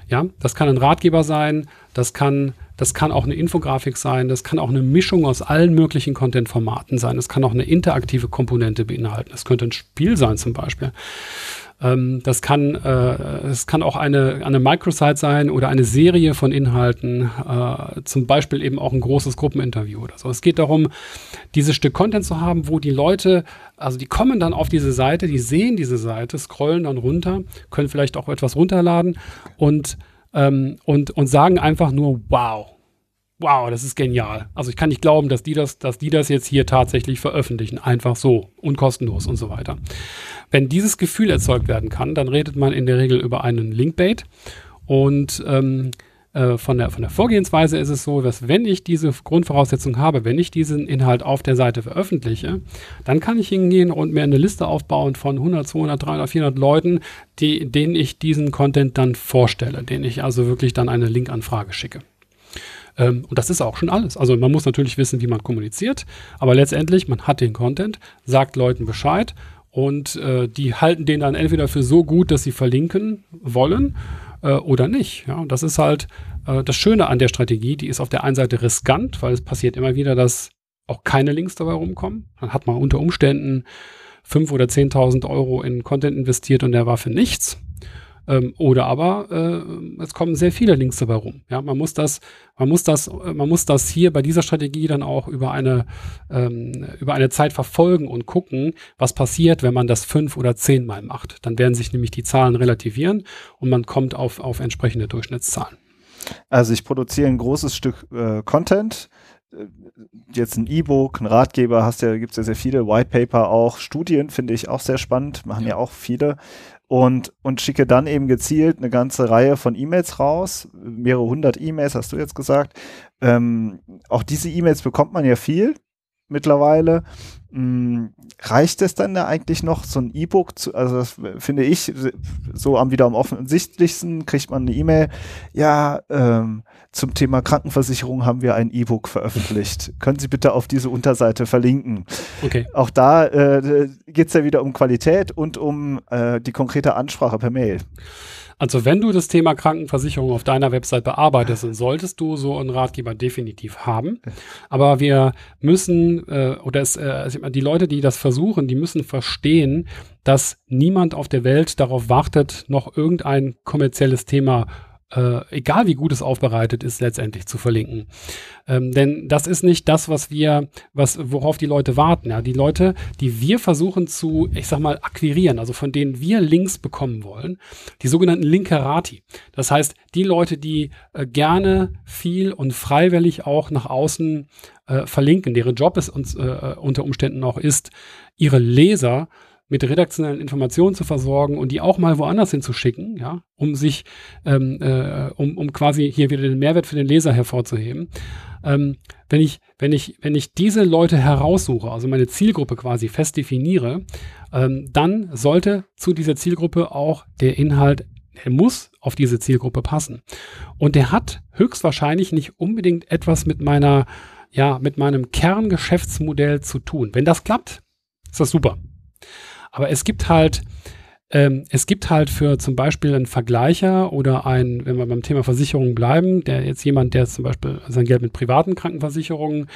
Ja, das kann ein Ratgeber sein, das kann das kann auch eine Infografik sein, das kann auch eine Mischung aus allen möglichen Content-Formaten sein, das kann auch eine interaktive Komponente beinhalten. Das könnte ein Spiel sein zum Beispiel. Ähm, das kann, äh, es kann auch eine, eine Microsite sein oder eine Serie von Inhalten, äh, zum Beispiel eben auch ein großes Gruppeninterview oder so. Es geht darum, dieses Stück Content zu haben, wo die Leute, also die kommen dann auf diese Seite, die sehen diese Seite, scrollen dann runter, können vielleicht auch etwas runterladen und ähm, und, und sagen einfach nur, wow, wow, das ist genial. Also ich kann nicht glauben, dass die das, dass die das jetzt hier tatsächlich veröffentlichen, einfach so und kostenlos und so weiter. Wenn dieses Gefühl erzeugt werden kann, dann redet man in der Regel über einen Linkbait und ähm, äh, von, der, von der Vorgehensweise ist es so, dass wenn ich diese Grundvoraussetzung habe, wenn ich diesen Inhalt auf der Seite veröffentliche, dann kann ich hingehen und mir eine Liste aufbauen von 100, 200, 300, 400 Leuten, die, denen ich diesen Content dann vorstelle, denen ich also wirklich dann eine Linkanfrage schicke. Ähm, und das ist auch schon alles. Also man muss natürlich wissen, wie man kommuniziert, aber letztendlich, man hat den Content, sagt Leuten Bescheid und äh, die halten den dann entweder für so gut, dass sie verlinken wollen äh, oder nicht. Ja, und das ist halt äh, das Schöne an der Strategie. Die ist auf der einen Seite riskant, weil es passiert immer wieder, dass auch keine Links dabei rumkommen. Dann hat man unter Umständen 5.000 oder 10.000 Euro in Content investiert und der war für nichts. Ähm, oder aber äh, es kommen sehr viele Links dabei rum. Ja, man muss das, man muss das, man muss das hier bei dieser Strategie dann auch über eine ähm, über eine Zeit verfolgen und gucken, was passiert, wenn man das fünf oder zehnmal macht. Dann werden sich nämlich die Zahlen relativieren und man kommt auf auf entsprechende Durchschnittszahlen. Also ich produziere ein großes Stück äh, Content, äh, jetzt ein E-Book, ein Ratgeber, hast ja, gibt es ja sehr viele, White Paper auch, Studien finde ich auch sehr spannend, machen ja, ja auch viele und, und schicke dann eben gezielt eine ganze Reihe von E-Mails raus, mehrere hundert E-Mails, hast du jetzt gesagt. Ähm, auch diese E-Mails bekommt man ja viel mittlerweile. Hm, reicht es dann da eigentlich noch, so ein E-Book zu, also das finde ich, so am wieder am offensichtlichsten kriegt man eine E-Mail, ja, ähm, zum Thema Krankenversicherung haben wir ein E-Book veröffentlicht. (laughs) Können Sie bitte auf diese Unterseite verlinken? Okay. Auch da äh, geht es ja wieder um Qualität und um äh, die konkrete Ansprache per Mail. Also wenn du das Thema Krankenversicherung auf deiner Website bearbeitest, dann solltest du so einen Ratgeber definitiv haben. Aber wir müssen, äh, oder es, äh, die Leute, die das versuchen, die müssen verstehen, dass niemand auf der Welt darauf wartet, noch irgendein kommerzielles Thema äh, egal wie gut es aufbereitet ist, letztendlich zu verlinken. Ähm, denn das ist nicht das, was wir, was, worauf die Leute warten. Ja, die Leute, die wir versuchen zu, ich sag mal, akquirieren, also von denen wir Links bekommen wollen, die sogenannten Linkerati. Das heißt, die Leute, die äh, gerne viel und freiwillig auch nach außen äh, verlinken, deren Job es uns äh, unter Umständen auch ist, ihre Leser mit redaktionellen Informationen zu versorgen und die auch mal woanders hinzuschicken, ja, um sich, ähm, äh, um, um quasi hier wieder den Mehrwert für den Leser hervorzuheben. Ähm, wenn ich, wenn ich, wenn ich diese Leute heraussuche, also meine Zielgruppe quasi fest definiere, ähm, dann sollte zu dieser Zielgruppe auch der Inhalt der muss auf diese Zielgruppe passen. Und der hat höchstwahrscheinlich nicht unbedingt etwas mit meiner, ja, mit meinem Kerngeschäftsmodell zu tun. Wenn das klappt, ist das super. Aber es gibt halt, ähm, es gibt halt für zum Beispiel einen Vergleicher oder ein, wenn wir beim Thema Versicherungen bleiben, der jetzt jemand, der zum Beispiel sein Geld mit privaten Krankenversicherungen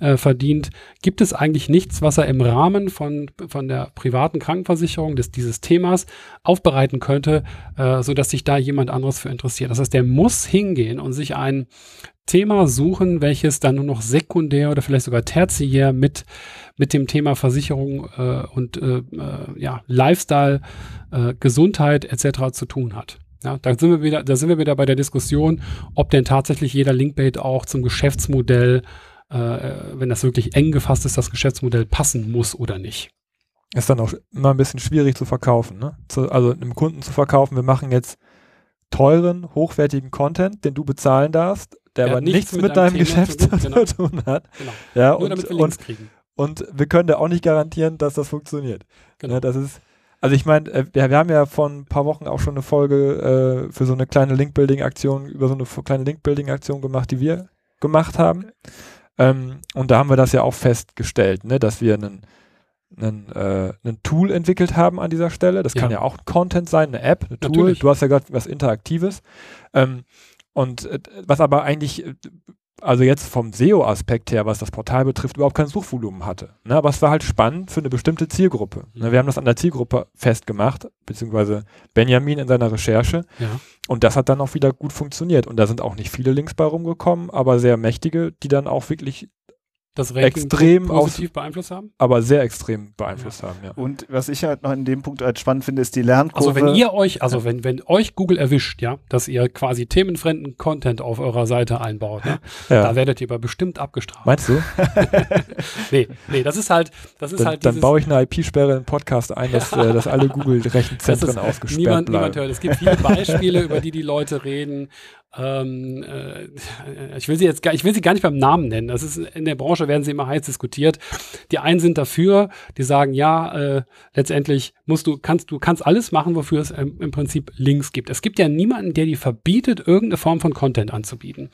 äh, verdient, gibt es eigentlich nichts, was er im Rahmen von, von der privaten Krankenversicherung des, dieses Themas aufbereiten könnte, äh, sodass sich da jemand anderes für interessiert. Das heißt, der muss hingehen und sich ein Thema suchen, welches dann nur noch sekundär oder vielleicht sogar tertiär mit, mit dem Thema Versicherung äh, und äh, äh, ja, Lifestyle, äh, Gesundheit etc. zu tun hat. Ja, da sind wir wieder, da sind wir wieder bei der Diskussion, ob denn tatsächlich jeder Linkbait auch zum Geschäftsmodell, äh, wenn das wirklich eng gefasst ist, das Geschäftsmodell passen muss oder nicht. Ist dann auch immer ein bisschen schwierig zu verkaufen, ne? Zu, also einem Kunden zu verkaufen, wir machen jetzt teuren, hochwertigen Content, den du bezahlen darfst, der, aber nichts, mit, mit, deinem, Geschäft (laughs) zu, genau. tun hat. Genau. Ja, Nur und, damit wir Links und, kriegen. Und wir können da auch nicht garantieren, dass das funktioniert. Genau. Ja, das ist, also ich meine, äh, wir, wir, haben ja vor ein paar Wochen auch schon eine Folge äh, für so eine kleine Link-Building-Aktion, über so eine kleine Link-Building-Aktion gemacht, die wir gemacht haben. Ähm, und da haben wir das ja auch festgestellt, ne, dass wir einen einen, äh, einen Tool entwickelt haben an dieser Stelle. Das ja. kann ja auch Content sein, eine App, ein Tool. Natürlich. Du hast ja gerade was Interaktives. Ähm, und äh, was aber eigentlich, äh, also jetzt vom SEO-Aspekt her, was das Portal betrifft, überhaupt kein Suchvolumen hatte. Ne? Aber es war halt spannend für eine bestimmte Zielgruppe. Ne? Wir haben das an der Zielgruppe festgemacht, beziehungsweise Benjamin in seiner Recherche. Ja. Und das hat dann auch wieder gut funktioniert. Und da sind auch nicht viele Links bei rumgekommen, aber sehr mächtige, die dann auch wirklich das Ranking extrem positiv beeinflusst haben? Aber sehr extrem beeinflusst ja. haben, ja. Und was ich halt noch in dem Punkt halt spannend finde, ist die Lernkurve. Also wenn ihr euch, also ja. wenn, wenn euch Google erwischt, ja, dass ihr quasi themenfremden Content auf eurer Seite einbaut, ne, (laughs) ja. da werdet ihr aber bestimmt abgestraft. Meinst du? (laughs) nee, nee, das ist halt, das ist dann, halt Dann baue ich eine IP-Sperre im Podcast ein, dass, äh, dass alle Google-Rechenzentren ausgesperrt niemand, bleiben. Niemand hört. Es gibt viele Beispiele, über die die Leute reden, ähm, äh, ich will sie jetzt gar, ich will sie gar nicht beim Namen nennen. Das ist in der Branche werden sie immer heiß diskutiert. Die einen sind dafür, die sagen, ja, äh, letztendlich musst du, kannst du kannst alles machen, wofür es ähm, im Prinzip Links gibt. Es gibt ja niemanden, der dir verbietet, irgendeine Form von Content anzubieten.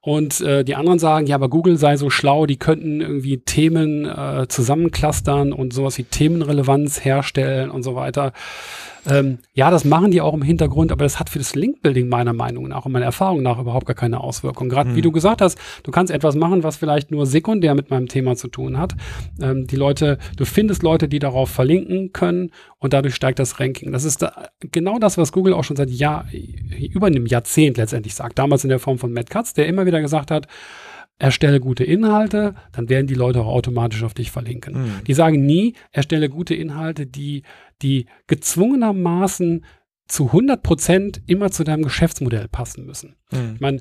Und äh, die anderen sagen, ja, aber Google sei so schlau, die könnten irgendwie Themen äh, zusammenclustern und sowas wie Themenrelevanz herstellen und so weiter. Ähm, ja, das machen die auch im Hintergrund, aber das hat für das Linkbuilding meiner Meinung nach und meiner Erfahrung nach überhaupt gar keine Auswirkung. Gerade hm. wie du gesagt hast, du kannst etwas machen, was vielleicht nur sekundär mit meinem Thema zu tun hat. Ähm, die Leute, du findest Leute, die darauf verlinken können und dadurch steigt das Ranking. Das ist da, genau das, was Google auch schon seit Jahr, über einem Jahrzehnt letztendlich sagt. Damals in der Form von Matt Katz, der immer wieder gesagt hat, erstelle gute Inhalte, dann werden die Leute auch automatisch auf dich verlinken. Mhm. Die sagen nie, erstelle gute Inhalte, die, die gezwungenermaßen zu 100 Prozent immer zu deinem Geschäftsmodell passen müssen. Mhm. Ich meine,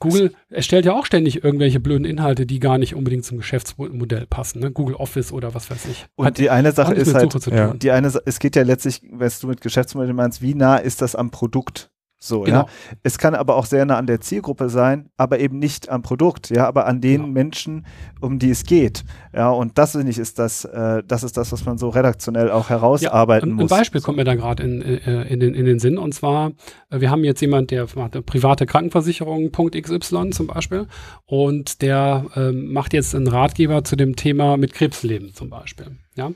Google erstellt ja auch ständig irgendwelche blöden Inhalte, die gar nicht unbedingt zum Geschäftsmodell passen. Ne? Google Office oder was weiß ich. Und Hat die eine Sache ist halt, ja. die eine, es geht ja letztlich, wenn du mit Geschäftsmodell meinst, wie nah ist das am Produkt? So, genau. ja. Es kann aber auch sehr nah an der Zielgruppe sein, aber eben nicht am Produkt, ja, aber an den genau. Menschen, um die es geht. Ja, und das finde ich ist das, äh, das ist das, was man so redaktionell auch herausarbeiten ja, ein, muss. Ein Beispiel kommt mir da gerade in, äh, in, den, in den Sinn und zwar, äh, wir haben jetzt jemand, der macht eine private Krankenversicherung, Punkt XY zum Beispiel, und der ähm, macht jetzt einen Ratgeber zu dem Thema mit Krebsleben zum Beispiel. Ja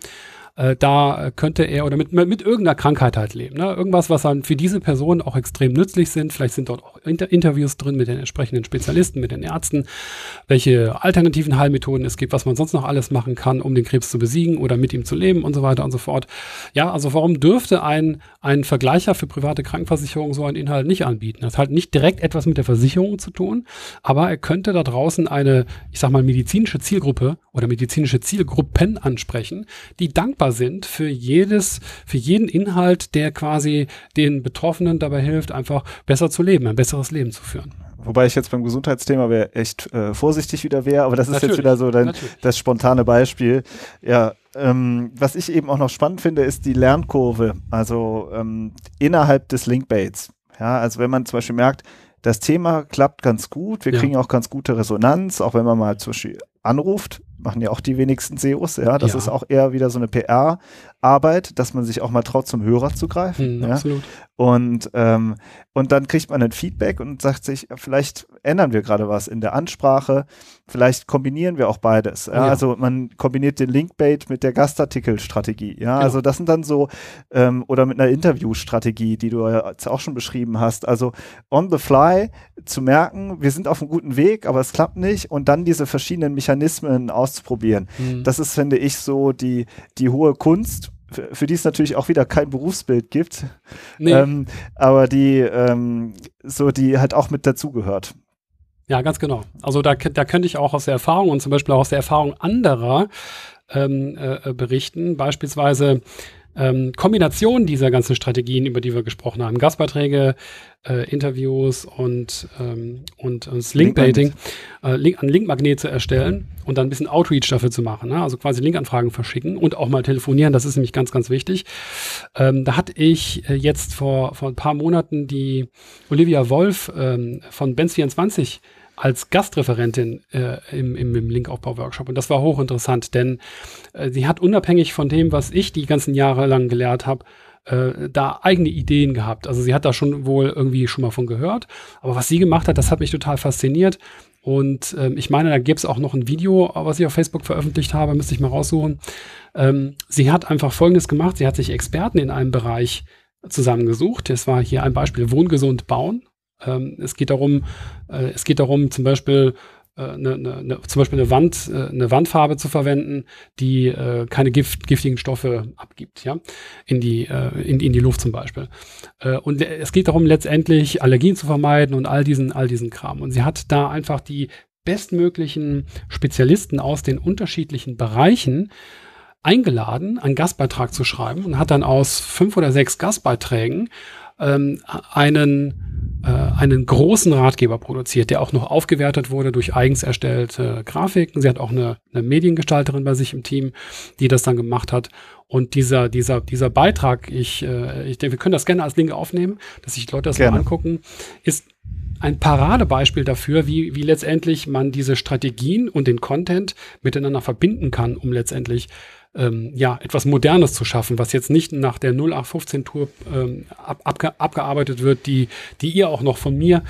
äh, da könnte er oder mit, mit irgendeiner Krankheit halt leben. Ne? Irgendwas, was dann für diese Person auch extrem nützlich sind. Vielleicht sind dort auch Inter Interviews drin mit den entsprechenden Spezialisten, mit den Ärzten, welche alternativen Heilmethoden es gibt, was man sonst noch alles machen kann, um den Krebs zu besiegen oder mit ihm zu leben und so weiter und so fort. Ja, also warum dürfte ein, ein Vergleicher für private Krankenversicherung so einen Inhalt nicht anbieten? Das hat halt nicht direkt etwas mit der Versicherung zu tun, aber er könnte da draußen eine, ich sag mal, medizinische Zielgruppe oder medizinische Zielgruppen ansprechen, die dankbar dankbar sind für jedes, für jeden Inhalt, der quasi den Betroffenen dabei hilft, einfach besser zu leben, ein besseres Leben zu führen. Wobei ich jetzt beim Gesundheitsthema wäre echt äh, vorsichtig wieder wäre, aber das ist Natürlich. jetzt wieder so dein, das spontane Beispiel. Ja, ähm, was ich eben auch noch spannend finde, ist die Lernkurve, also ähm, innerhalb des Linkbaits. Ja, also wenn man zum Beispiel merkt, das Thema klappt ganz gut, wir ja. kriegen auch ganz gute Resonanz, auch wenn man mal zum Beispiel anruft, machen ja auch die wenigsten SEOs, ja. Das ja. ist auch eher wieder so eine PR-Arbeit, dass man sich auch mal traut, zum Hörer zu greifen. Mhm, ja? Absolut. Und, ähm, und dann kriegt man ein Feedback und sagt sich, vielleicht ändern wir gerade was in der Ansprache, vielleicht kombinieren wir auch beides. Ja? ja. Also man kombiniert den Linkbait mit der Gastartikelstrategie. Ja, genau. also das sind dann so, ähm, oder mit einer Interviewstrategie, die du jetzt auch schon beschrieben hast. Also on the fly zu merken, wir sind auf einem guten Weg, aber es klappt nicht und dann diese verschiedenen Mechanismen aus auszuprobieren. Mhm. Das ist, finde ich, so die, die hohe Kunst, für, für die es natürlich auch wieder kein Berufsbild gibt, nee. ähm, aber die ähm, so die halt auch mit dazugehört. Ja, ganz genau. Also da, da könnte ich auch aus der Erfahrung und zum Beispiel auch aus der Erfahrung anderer ähm, äh, berichten. Beispielsweise ähm, Kombination dieser ganzen Strategien, über die wir gesprochen haben, Gastbeiträge, äh, Interviews und, ähm, und, und das Linkbaiting, äh, Link, an Linkmagnet zu erstellen und dann ein bisschen Outreach dafür zu machen, ne? also quasi Linkanfragen verschicken und auch mal telefonieren, das ist nämlich ganz, ganz wichtig. Ähm, da hatte ich äh, jetzt vor, vor ein paar Monaten die Olivia Wolf ähm, von Benz24 als Gastreferentin äh, im, im, im Linkaufbau-Workshop. Und das war hochinteressant, denn äh, sie hat unabhängig von dem, was ich die ganzen Jahre lang gelehrt habe, äh, da eigene Ideen gehabt. Also sie hat da schon wohl irgendwie schon mal von gehört. Aber was sie gemacht hat, das hat mich total fasziniert. Und ähm, ich meine, da gibt es auch noch ein Video, was ich auf Facebook veröffentlicht habe, müsste ich mal raussuchen. Ähm, sie hat einfach Folgendes gemacht. Sie hat sich Experten in einem Bereich zusammengesucht. Das war hier ein Beispiel Wohngesund bauen. Ähm, es geht darum, äh, es geht darum, zum Beispiel äh, eine, ne, ne, zum Beispiel eine Wand, äh, eine Wandfarbe zu verwenden, die äh, keine Gift, giftigen Stoffe abgibt, ja, in die, äh, in, in die Luft zum Beispiel. Äh, und es geht darum, letztendlich Allergien zu vermeiden und all diesen, all diesen Kram. Und sie hat da einfach die bestmöglichen Spezialisten aus den unterschiedlichen Bereichen eingeladen, einen Gastbeitrag zu schreiben und hat dann aus fünf oder sechs Gastbeiträgen ähm, einen, äh, einen großen Ratgeber produziert, der auch noch aufgewertet wurde durch eigens erstellte Grafiken. Sie hat auch eine, eine Mediengestalterin bei sich im Team, die das dann gemacht hat. Und dieser, dieser, dieser Beitrag, ich, äh, ich denke, wir können das gerne als Link aufnehmen, dass sich Leute das gerne. mal angucken, ist ein Paradebeispiel dafür, wie, wie letztendlich man diese Strategien und den Content miteinander verbinden kann, um letztendlich ähm, ja, etwas Modernes zu schaffen, was jetzt nicht nach der 0815-Tour ähm, ab, abge, abgearbeitet wird, die, die ihr auch noch von mir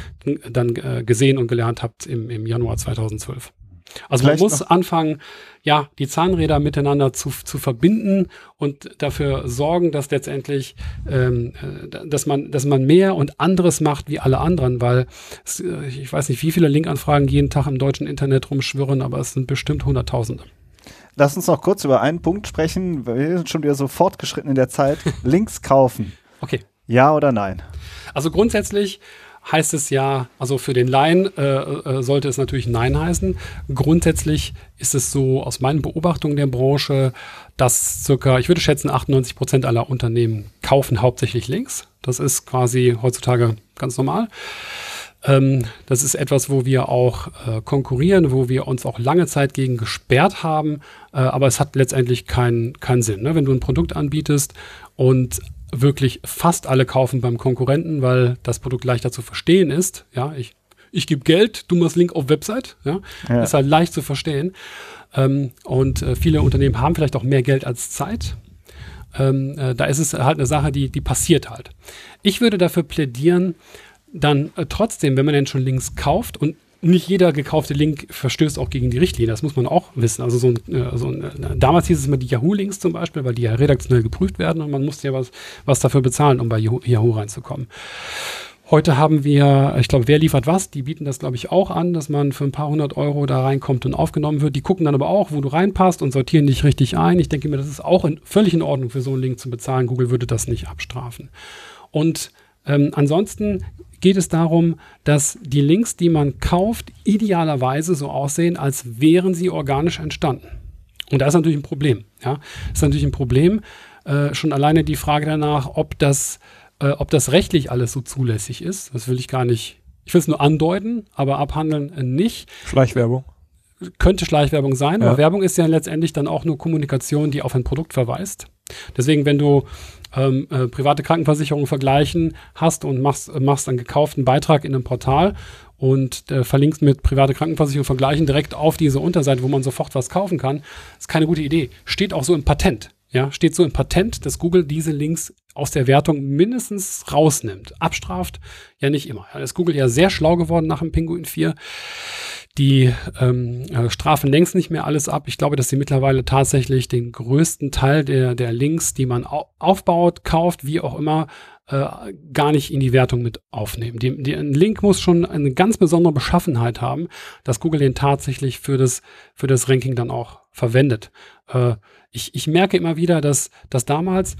dann äh, gesehen und gelernt habt im, im Januar 2012. Also Vielleicht man muss noch- anfangen, ja, die Zahnräder miteinander zu, zu verbinden und dafür sorgen, dass letztendlich, ähm, äh, dass man, dass man mehr und anderes macht wie alle anderen, weil es, äh, ich weiß nicht, wie viele Linkanfragen jeden Tag im deutschen Internet rumschwirren, aber es sind bestimmt Hunderttausende. Lass uns noch kurz über einen Punkt sprechen, weil wir sind schon wieder so fortgeschritten in der Zeit. (laughs) Links kaufen. Okay. Ja oder nein? Also grundsätzlich heißt es ja, also für den Laien äh, äh, sollte es natürlich Nein heißen. Grundsätzlich ist es so aus meinen Beobachtungen der Branche, dass circa, ich würde schätzen, 98 Prozent aller Unternehmen kaufen hauptsächlich links. Das ist quasi heutzutage ganz normal. Ähm, das ist etwas, wo wir auch äh, konkurrieren, wo wir uns auch lange Zeit gegen gesperrt haben, äh, aber es hat letztendlich keinen keinen Sinn. Ne? Wenn du ein Produkt anbietest und wirklich fast alle kaufen beim Konkurrenten, weil das Produkt leichter zu verstehen ist. Ja, ich, ich gebe Geld, du machst Link auf Website. Ja, Ja. ist halt leicht zu verstehen. Ähm, und äh, viele Unternehmen haben vielleicht auch mehr Geld als Zeit. Ähm, äh, da ist es halt eine Sache, die, die passiert halt. Ich würde dafür plädieren, dann äh, trotzdem, wenn man denn schon Links kauft und nicht jeder gekaufte Link verstößt auch gegen die Richtlinie, das muss man auch wissen. Also so ein, äh, so ein äh, damals hieß es immer die Yahoo-Links zum Beispiel, weil die ja redaktionell geprüft werden und man musste ja was, was dafür bezahlen, um bei Yahoo, reinzukommen. Heute haben wir, ich glaube, wer liefert was? Die bieten das, glaube ich, auch an, dass man für ein paar hundert Euro da reinkommt und aufgenommen wird. Die gucken dann aber auch, wo du reinpasst und sortieren dich richtig ein. Ich denke mir, das ist auch in, völlig in Ordnung für so einen Link zu bezahlen. Google würde das nicht abstrafen. Und ähm, ansonsten geht es darum, dass die Links, die man kauft, idealerweise so aussehen, als wären sie organisch entstanden. Und da ist natürlich ein Problem. Ja, ist natürlich ein Problem. Äh, schon alleine die Frage danach, ob das, äh, ob das rechtlich alles so zulässig ist. Das will ich gar nicht. Ich will es nur andeuten, aber abhandeln äh, nicht. Schleichwerbung. Könnte Schleichwerbung sein, Ja. aber Werbung ist ja letztendlich dann auch nur Kommunikation, die auf ein Produkt verweist. Deswegen, wenn du ähm, äh, private Krankenversicherungen vergleichen hast und machst, äh, machst einen gekauften Beitrag in einem Portal und äh, verlinkst mit private Krankenversicherung vergleichen direkt auf diese Unterseite, wo man sofort was kaufen kann, ist keine gute Idee. Steht auch so im Patent. Ja, steht so im Patent, dass Google diese Links aus der Wertung mindestens rausnimmt. Abstraft ja nicht immer. Da ist Google ja sehr schlau geworden nach dem Pinguin 4 die ähm, äh, strafen längst nicht mehr alles ab. Ich glaube, dass sie mittlerweile tatsächlich den größten Teil der, der Links, die man au aufbaut, kauft, wie auch immer, äh, gar nicht in die Wertung mit aufnehmen. Die, die, ein Link muss schon eine ganz besondere Beschaffenheit haben, dass Google den tatsächlich für das, für das Ranking dann auch verwendet. Äh, ich, ich merke immer wieder, dass, dass damals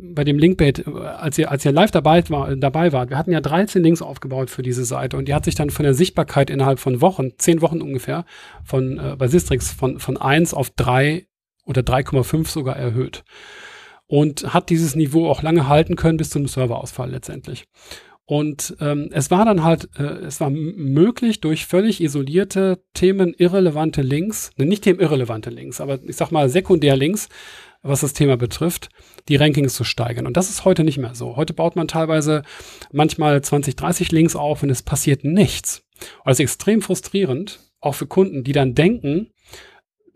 bei dem Linkbait, als ihr, als ihr live dabei, war, dabei wart, wir hatten ja 13 Links aufgebaut für diese Seite und die hat sich dann von der Sichtbarkeit innerhalb von Wochen, 10 Wochen ungefähr, von äh, bei Sistrix von, von 1 auf 3 oder 3,5 sogar erhöht. Und hat dieses Niveau auch lange halten können bis zum Serverausfall letztendlich. Und ähm, es war dann halt, äh, es war möglich, durch völlig isolierte, themenirrelevante Links, ne, nicht themenirrelevante Links, aber ich sag mal Sekundärlinks, was das Thema betrifft, die Rankings zu steigern. Und das ist heute nicht mehr so. Heute baut man teilweise manchmal 20, 30 Links auf und es passiert nichts. Und das ist extrem frustrierend, auch für Kunden, die dann denken,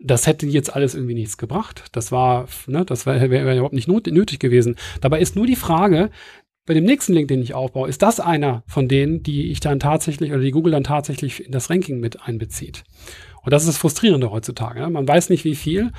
das hätte jetzt alles irgendwie nichts gebracht. Das war, ne, das wäre wär überhaupt nicht nötig gewesen. Dabei ist nur die Frage, bei dem nächsten Link, den ich aufbaue, ist das einer von denen, die ich dann tatsächlich oder die Google dann tatsächlich in das Ranking mit einbezieht. Und das ist das Frustrierende heutzutage. Ne? Man weiß nicht, wie viel.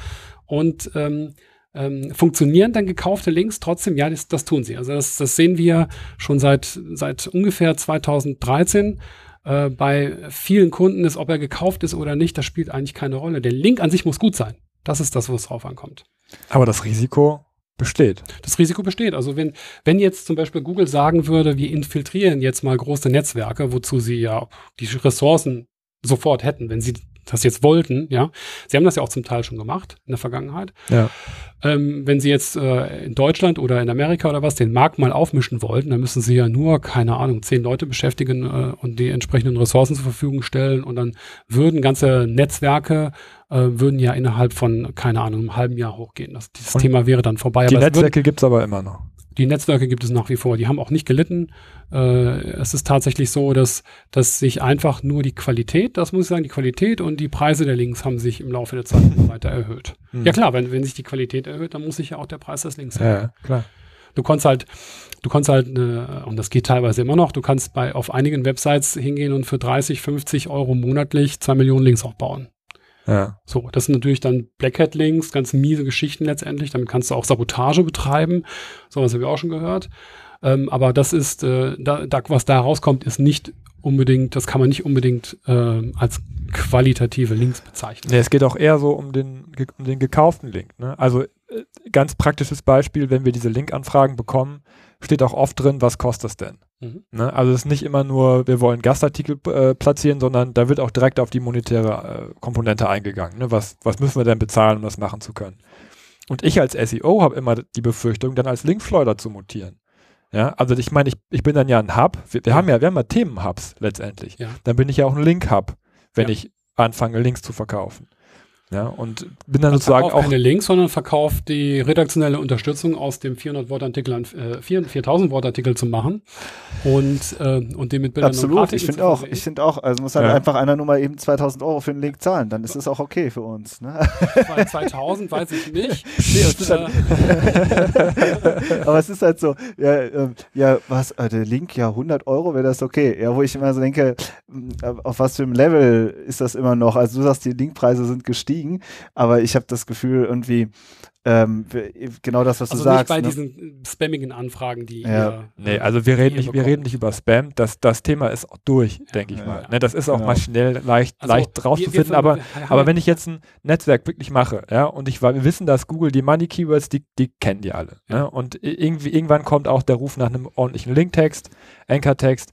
Und ähm, ähm, funktionieren dann gekaufte Links trotzdem? Ja, das, das tun sie. Also das, das sehen wir schon seit, seit ungefähr 2013 äh, bei vielen Kunden ist, ob er gekauft ist oder nicht, das spielt eigentlich keine Rolle. Der Link an sich muss gut sein. Das ist das, wo es drauf ankommt. Aber das Risiko besteht. Das Risiko besteht. Also wenn, wenn jetzt zum Beispiel Google sagen würde, wir infiltrieren jetzt mal große Netzwerke, wozu sie ja die Ressourcen sofort hätten, wenn sie das jetzt wollten, ja. Sie haben das ja auch zum Teil schon gemacht in der Vergangenheit. Ja. Ähm, wenn Sie jetzt äh, in Deutschland oder in Amerika oder was den Markt mal aufmischen wollten, dann müssen Sie ja nur, keine Ahnung, zehn Leute beschäftigen äh, und die entsprechenden Ressourcen zur Verfügung stellen und dann würden ganze Netzwerke äh, würden ja innerhalb von, keine Ahnung, einem halben Jahr hochgehen. Das, dieses Und Thema wäre dann vorbei. Die es Netzwerke gibt's aber immer noch. Die Netzwerke gibt es nach wie vor. Die haben auch nicht gelitten. Äh, es ist tatsächlich so, dass, dass sich einfach nur die Qualität, das muss ich sagen, die Qualität und die Preise der Links haben sich im Laufe der Zeit (laughs) weiter erhöht. Hm. Ja klar, wenn, wenn sich die Qualität erhöht, dann muss sich ja auch der Preis des Links erhöhen. ja, klar. Du konntest halt, du konntest halt, eine, und das geht teilweise immer noch, du kannst bei auf einigen Websites hingehen und für 30, 50 Euro monatlich zwei Millionen Links aufbauen. Ja. So, das sind natürlich dann Black Hat Links, ganz miese Geschichten letztendlich. Damit kannst du auch Sabotage betreiben. So was haben wir auch schon gehört. Ähm, aber das ist, äh, da, da, was da rauskommt, ist nicht unbedingt, das kann man nicht unbedingt äh, als qualitative Links bezeichnen. Nee, es geht auch eher so um den, um den gekauften Link. Ne? Also äh, ganz praktisches Beispiel, wenn wir diese Link-Anfragen bekommen, steht auch oft drin, was kostet es denn? Mhm. Ne? Also es ist nicht immer nur, wir wollen Gastartikel äh, platzieren, sondern da wird auch direkt auf die monetäre äh, Komponente eingegangen. Ne? Was, was müssen wir denn bezahlen, um das machen zu können? Und ich als SEO habe immer die Befürchtung, dann als Linkschleuder zu mutieren. Ja, also ich meine, ich, ich bin dann ja ein Hub. Wir, wir haben ja, wir haben ja Themenhubs letztendlich. Ja. Dann bin ich ja auch ein Link-Hub, wenn Ja. ich anfange, Links zu verkaufen. Ja, und bin dann Man sozusagen verkauft auch. keine Links, sondern verkauft die redaktionelle Unterstützung aus dem 400-Wort-Artikel an äh, 4000-Wort-Artikel zu machen und, äh, und den mit Bildern Absolut, ich zu finde auch, ich finde auch, also muss halt Ja. einfach einer nur mal eben 2000 Euro für einen Link zahlen, dann ist es auch okay für uns. Ne? Bei 2000 weiß ich nicht. (laughs) Nee, (laughs) aber es ist halt so, ja, ähm, ja was, äh, der Link, ja, 100 Euro wäre das okay. Ja, wo ich immer so denke, mh, auf was für einem Level ist das immer noch? Also du sagst, die Linkpreise sind gestiegen, aber ich habe das Gefühl irgendwie, ähm, genau das, was Also du nicht sagst. bei ne? diesen spammigen Anfragen, die Ja. ihr, Nee, also wir reden nicht, wir reden nicht über Spam. Das, das Thema ist auch durch, denke ich Ja. mal. Ne, das ist auch Genau. mal schnell leicht, Also leicht rauszufinden, wir- aber Aber ja- wenn ich jetzt ein Netzwerk wirklich mache, ja, und ich wir wissen, dass Google die Money Keywords, die, die kennen die alle. Ja. Ne? Und irgendwie, irgendwann kommt auch der Ruf nach einem ordentlichen Linktext, Anchor-Text.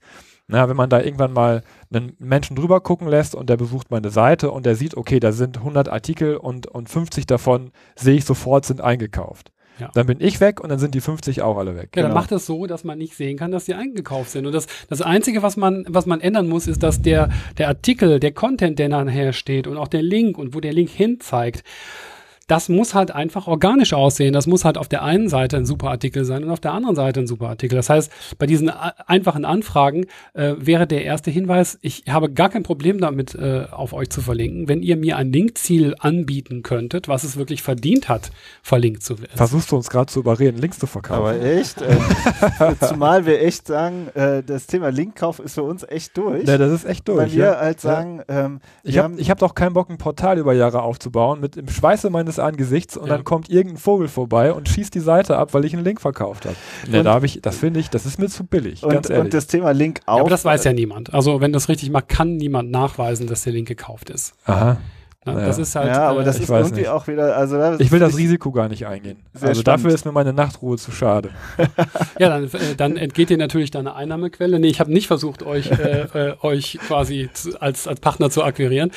Na, wenn man da irgendwann mal einen Menschen drüber gucken lässt und der besucht meine Seite und der sieht, okay, da sind 100 Artikel und, und 50 davon sehe ich sofort sind eingekauft. Ja. Dann bin ich weg und dann sind die 50 auch alle weg. Ja, dann Genau. macht es so, dass man nicht sehen kann, dass die eingekauft sind. Und das, das Einzige, was man, was man ändern muss, ist, dass der, der Artikel, der Content, der nachher steht und auch der Link und wo der Link hin zeigt, das muss halt einfach organisch aussehen. Das muss halt auf der einen Seite ein super Artikel sein und auf der anderen Seite ein super Artikel. Das heißt, bei diesen a- einfachen Anfragen äh, wäre der erste Hinweis, ich habe gar kein Problem damit, äh, auf euch zu verlinken, wenn ihr mir ein Linkziel anbieten könntet, was es wirklich verdient hat, verlinkt zu werden. Versuchst du uns gerade zu überreden, Links zu verkaufen? Aber echt, äh, (laughs) zumal wir echt sagen, äh, das Thema Linkkauf ist für uns echt durch. Ne, das ist echt durch. weil wir ja. halt Ja. sagen, ähm, Ich habe hab doch keinen Bock, ein Portal über Jahre aufzubauen mit im Schweiße meines Angesichts und Ja. dann kommt irgendein Vogel vorbei und schießt die Seite ab, weil ich einen Link verkauft habe. Und- da hab ich, das finde ich, das ist mir zu billig, und, ganz ehrlich. und das Thema Link auch. Ja, aber das weiß ja niemand. Also wenn das richtig macht, kann niemand nachweisen, dass der Link gekauft ist. Aha. Ne? Ja. Das ist halt. ja, aber äh, das ich ist irgendwie nicht. auch wieder, also Ich will das Risiko gar nicht eingehen. Also spannend. dafür ist mir meine Nachtruhe zu schade. ja, dann, äh, dann entgeht dir natürlich deine Einnahmequelle. Nee, ich habe nicht versucht, euch, äh, äh, euch quasi zu, als, als Partner zu akquirieren.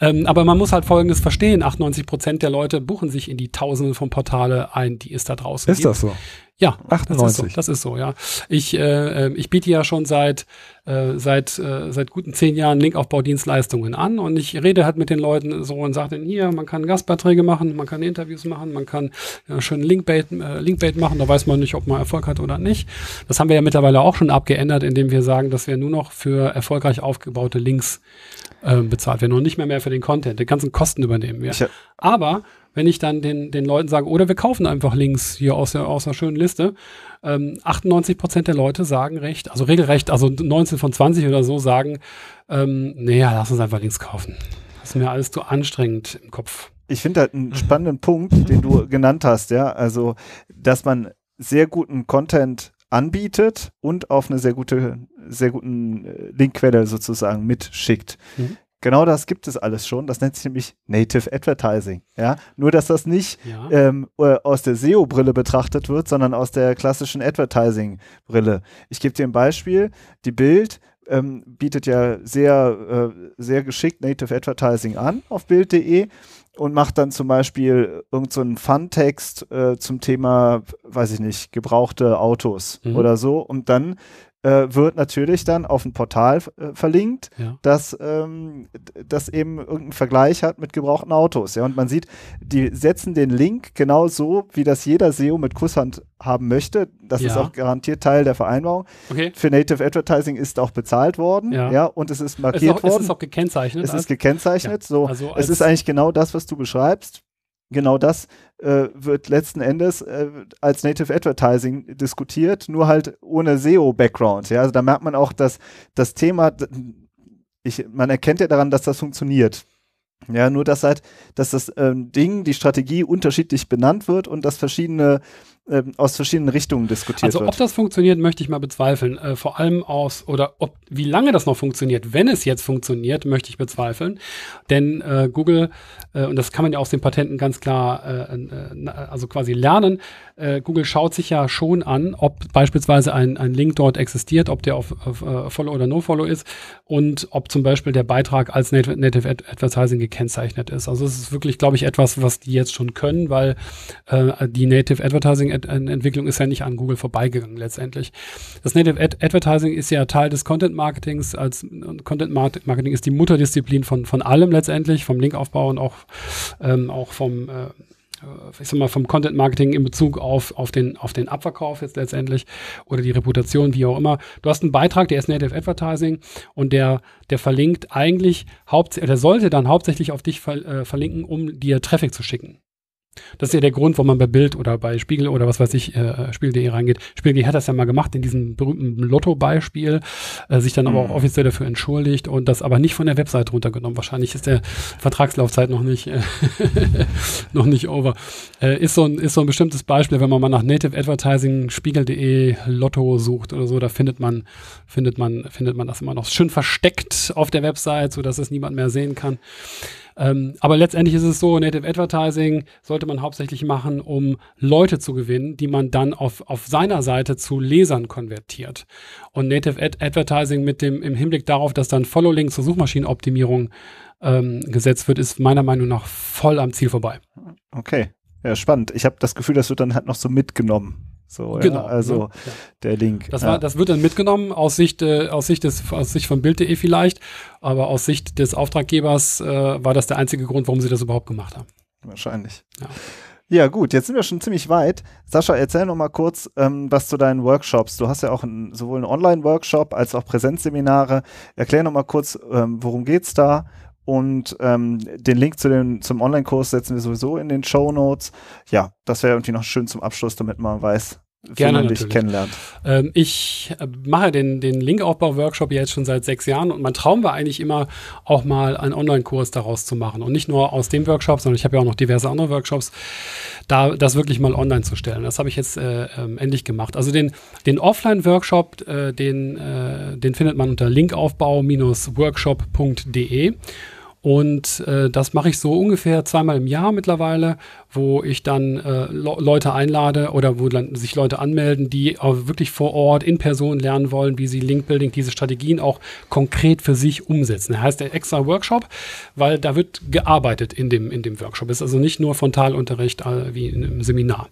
Ähm, aber man muss halt Folgendes verstehen. 98 Prozent der Leute buchen sich in die Tausende von Portale ein, die es da draußen Ist gibt. das so? Ja, Das ist, so, 98. das ist so, ja. Ich, äh, äh, ich biete ja schon seit, äh, seit, äh, seit guten zehn Jahren Linkaufbaudienstleistungen an und ich rede halt mit den Leuten so und sage denen hier, man kann Gastbeiträge machen, man kann Interviews machen, man kann ja, schön Linkbait, äh, Linkbait machen, da weiß man nicht, ob man Erfolg hat oder nicht. Das haben wir ja mittlerweile auch schon abgeändert, indem wir sagen, dass wir nur noch für erfolgreich aufgebaute Links äh, bezahlt werden und nicht mehr mehr für den Content. Die ganzen Kosten übernehmen wir. Hab- Aber wenn ich dann den, den Leuten sage, oder wir kaufen einfach Links hier aus der, aus der schönen Liste, ähm, 98 Prozent der Leute sagen recht, also regelrecht, also 19 von 20 oder so sagen, ähm, naja, lass uns einfach Links kaufen. Das ist mir alles zu anstrengend im Kopf. ich finde halt einen spannenden Punkt, den du genannt hast, ja, also, dass man sehr guten Content anbietet und auf eine sehr gute, sehr guten äh, Linkquelle sozusagen mitschickt. Mhm. Genau das gibt es alles schon. Das nennt sich nämlich Native Advertising. Ja, nur dass das nicht Ja. ähm, äh, aus der SEO-Brille betrachtet wird, sondern aus der klassischen Advertising-Brille. Ich gebe dir ein Beispiel. Die Bild ähm, bietet ja sehr, äh, sehr geschickt Native Advertising an auf Bild.de und macht dann zum Beispiel irgendeinen so Fun-Text äh, zum Thema, weiß ich nicht, gebrauchte Autos Mhm. oder so. Und dann äh, wird natürlich dann auf ein Portal äh, verlinkt, Ja. das, ähm, das eben irgendeinen Vergleich hat mit gebrauchten Autos. Ja, und man sieht, die setzen den Link genau so, wie das jeder SEO mit Kusshand haben möchte. Das ist Ja. auch garantiert Teil der Vereinbarung. Okay. Für Native Advertising ist auch bezahlt worden. Ja. Ja, und es ist Es ist, markiert auch, es worden. ist auch gekennzeichnet. Es ist gekennzeichnet. So, also es ist eigentlich genau das, was du beschreibst. genau das wird letzten Endes äh, als Native Advertising diskutiert, nur halt ohne SEO-Background. Ja? Also da merkt man auch, dass das Thema, ich, man erkennt ja daran, dass das funktioniert. Ja, nur dass halt, dass das ähm, Ding, die Strategie unterschiedlich benannt wird und dass verschiedene ähm, aus verschiedenen Richtungen diskutiert also, wird. Also ob das funktioniert, möchte ich mal bezweifeln. Äh, vor allem aus, oder ob, wie lange das noch funktioniert, wenn es jetzt funktioniert, möchte ich bezweifeln. Denn äh, Google, äh, und das kann man ja aus den Patenten ganz klar, äh, äh, also quasi lernen, äh, Google schaut sich ja schon an, ob beispielsweise ein, ein Link dort existiert, ob der auf, auf Follow oder No-Follow ist und ob zum Beispiel der Beitrag als Native, Native Advertising gekennzeichnet ist. Also es ist wirklich, glaube ich, etwas, was die jetzt schon können, weil die Native Advertising Entwicklung ist ja nicht an Google vorbeigegangen letztendlich. Das Native Ad Advertising ist ja Teil des Content Marketings. Als Content Marketing ist die Mutterdisziplin von, von allem letztendlich, vom Linkaufbau und auch, ähm, auch vom äh, ich sag mal, vom Content Marketing in Bezug auf, auf, den, auf den Abverkauf jetzt letztendlich oder die Reputation, wie auch immer. Du hast einen Beitrag, der ist Native Advertising und der, der verlinkt eigentlich hauptsächlich, der sollte dann hauptsächlich auf dich ver, äh, verlinken, um dir Traffic zu schicken. Das ist ja der Grund, warum man bei Bild oder bei Spiegel oder was weiß ich, äh, Spiegel.de reingeht. Spiegel.de hat das ja mal gemacht in diesem berühmten Lotto-Beispiel, äh, sich dann aber auch mhm. offiziell dafür entschuldigt und das aber nicht von der Website runtergenommen. Wahrscheinlich ist der Vertragslaufzeit noch nicht, äh, (laughs) noch nicht over. Äh, ist, so ein, ist so ein bestimmtes Beispiel, wenn man mal nach Native Advertising Spiegel.de Lotto sucht oder so, da findet man, findet man, findet man das immer noch schön versteckt auf der Website, sodass es niemand mehr sehen kann. Ähm, aber letztendlich ist es so, Native Advertising sollte man hauptsächlich machen, um Leute zu gewinnen, die man dann auf, auf seiner Seite zu Lesern konvertiert. Und Native Ad Advertising mit dem, im Hinblick darauf, dass dann Follow-Link zur Suchmaschinenoptimierung ähm, gesetzt wird, ist meiner Meinung nach voll am Ziel vorbei. Okay. Ja, spannend. Ich habe das Gefühl, das wird dann halt noch so mitgenommen. So, genau. Ja, also ja. der Link. Das, war, das wird dann mitgenommen aus Sicht, äh, aus Sicht des, aus Sicht von Bild.de vielleicht, aber aus Sicht des Auftraggebers äh, war das der einzige Grund, warum sie das überhaupt gemacht haben. Wahrscheinlich. Ja. Ja, gut, jetzt sind wir schon ziemlich weit. Sascha, erzähl noch mal kurz ähm, was zu deinen Workshops. Du hast ja auch ein, sowohl einen Online-Workshop als auch Präsenzseminare. Erklär noch mal kurz, ähm, worum geht's da und ähm, den Link zu den, zum Online-Kurs setzen wir sowieso in den Show Notes. Ja, das wäre irgendwie noch schön zum Abschluss, damit man weiß, Gerne man dich kennenlernt. Ähm, ich äh, mache den, den Linkaufbau-Workshop jetzt schon seit sechs Jahren und mein Traum war eigentlich immer, auch mal einen Online-Kurs daraus zu machen. Und nicht nur aus dem Workshop, sondern ich habe ja auch noch diverse andere Workshops, da das wirklich mal online zu stellen. Das habe ich jetzt äh, ähm, endlich gemacht. Also den, den Offline-Workshop, äh, den, äh, den findet man unter linkaufbau-workshop.de. Und äh, das mache ich so ungefähr zweimal im Jahr mittlerweile, wo ich dann äh, Leute einlade oder wo dann sich Leute anmelden, die auch wirklich vor Ort in Person lernen wollen, wie sie Linkbuilding, diese Strategien auch konkret für sich umsetzen. Das heißt der extra Workshop, weil da wird gearbeitet in dem, in dem Workshop. Ist also nicht nur Frontalunterricht äh, wie in einem Seminar.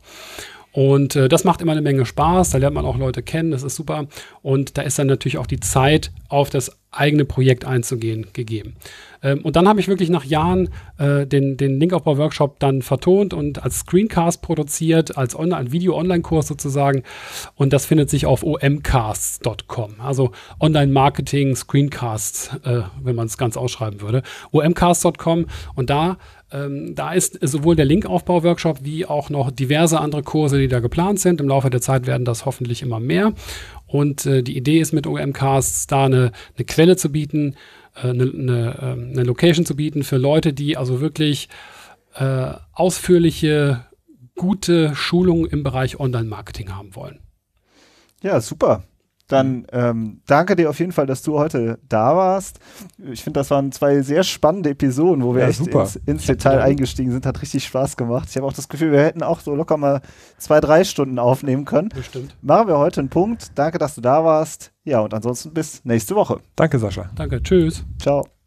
Und äh, das macht immer eine Menge Spaß, da lernt man auch Leute kennen, das ist super. Und da ist dann natürlich auch die Zeit, auf das eigene Projekt einzugehen, gegeben. Ähm, und dann habe ich wirklich nach Jahren äh, den, den Linkaufbau-Workshop dann vertont und als Screencast produziert, als Online, Video-Online-Kurs sozusagen. Und das findet sich auf omcasts.com, also Online-Marketing, Screencasts, äh, wenn man es ganz ausschreiben würde. omcast.com und da ähm, da ist sowohl der Linkaufbau-Workshop wie auch noch diverse andere Kurse, die da geplant sind. Im Laufe der Zeit werden das hoffentlich immer mehr. Und äh, die Idee ist mit OMCasts da eine, eine Quelle zu bieten, äh, eine, eine, ähm, eine Location zu bieten für Leute, die also wirklich äh, ausführliche, gute Schulungen im Bereich Online-Marketing haben wollen. Ja, super. Dann ähm, danke dir auf jeden Fall, dass du heute da warst. Ich finde, das waren zwei sehr spannende Episoden, wo wir ja, echt super. ins, ins Detail eingestiegen sind. Hat richtig Spaß gemacht. Ich habe auch das Gefühl, wir hätten auch so locker mal zwei, drei Stunden aufnehmen können. Bestimmt. Machen wir heute einen Punkt. Danke, dass du da warst. Ja, und ansonsten bis nächste Woche. Danke, Sascha. Danke. Tschüss. Ciao.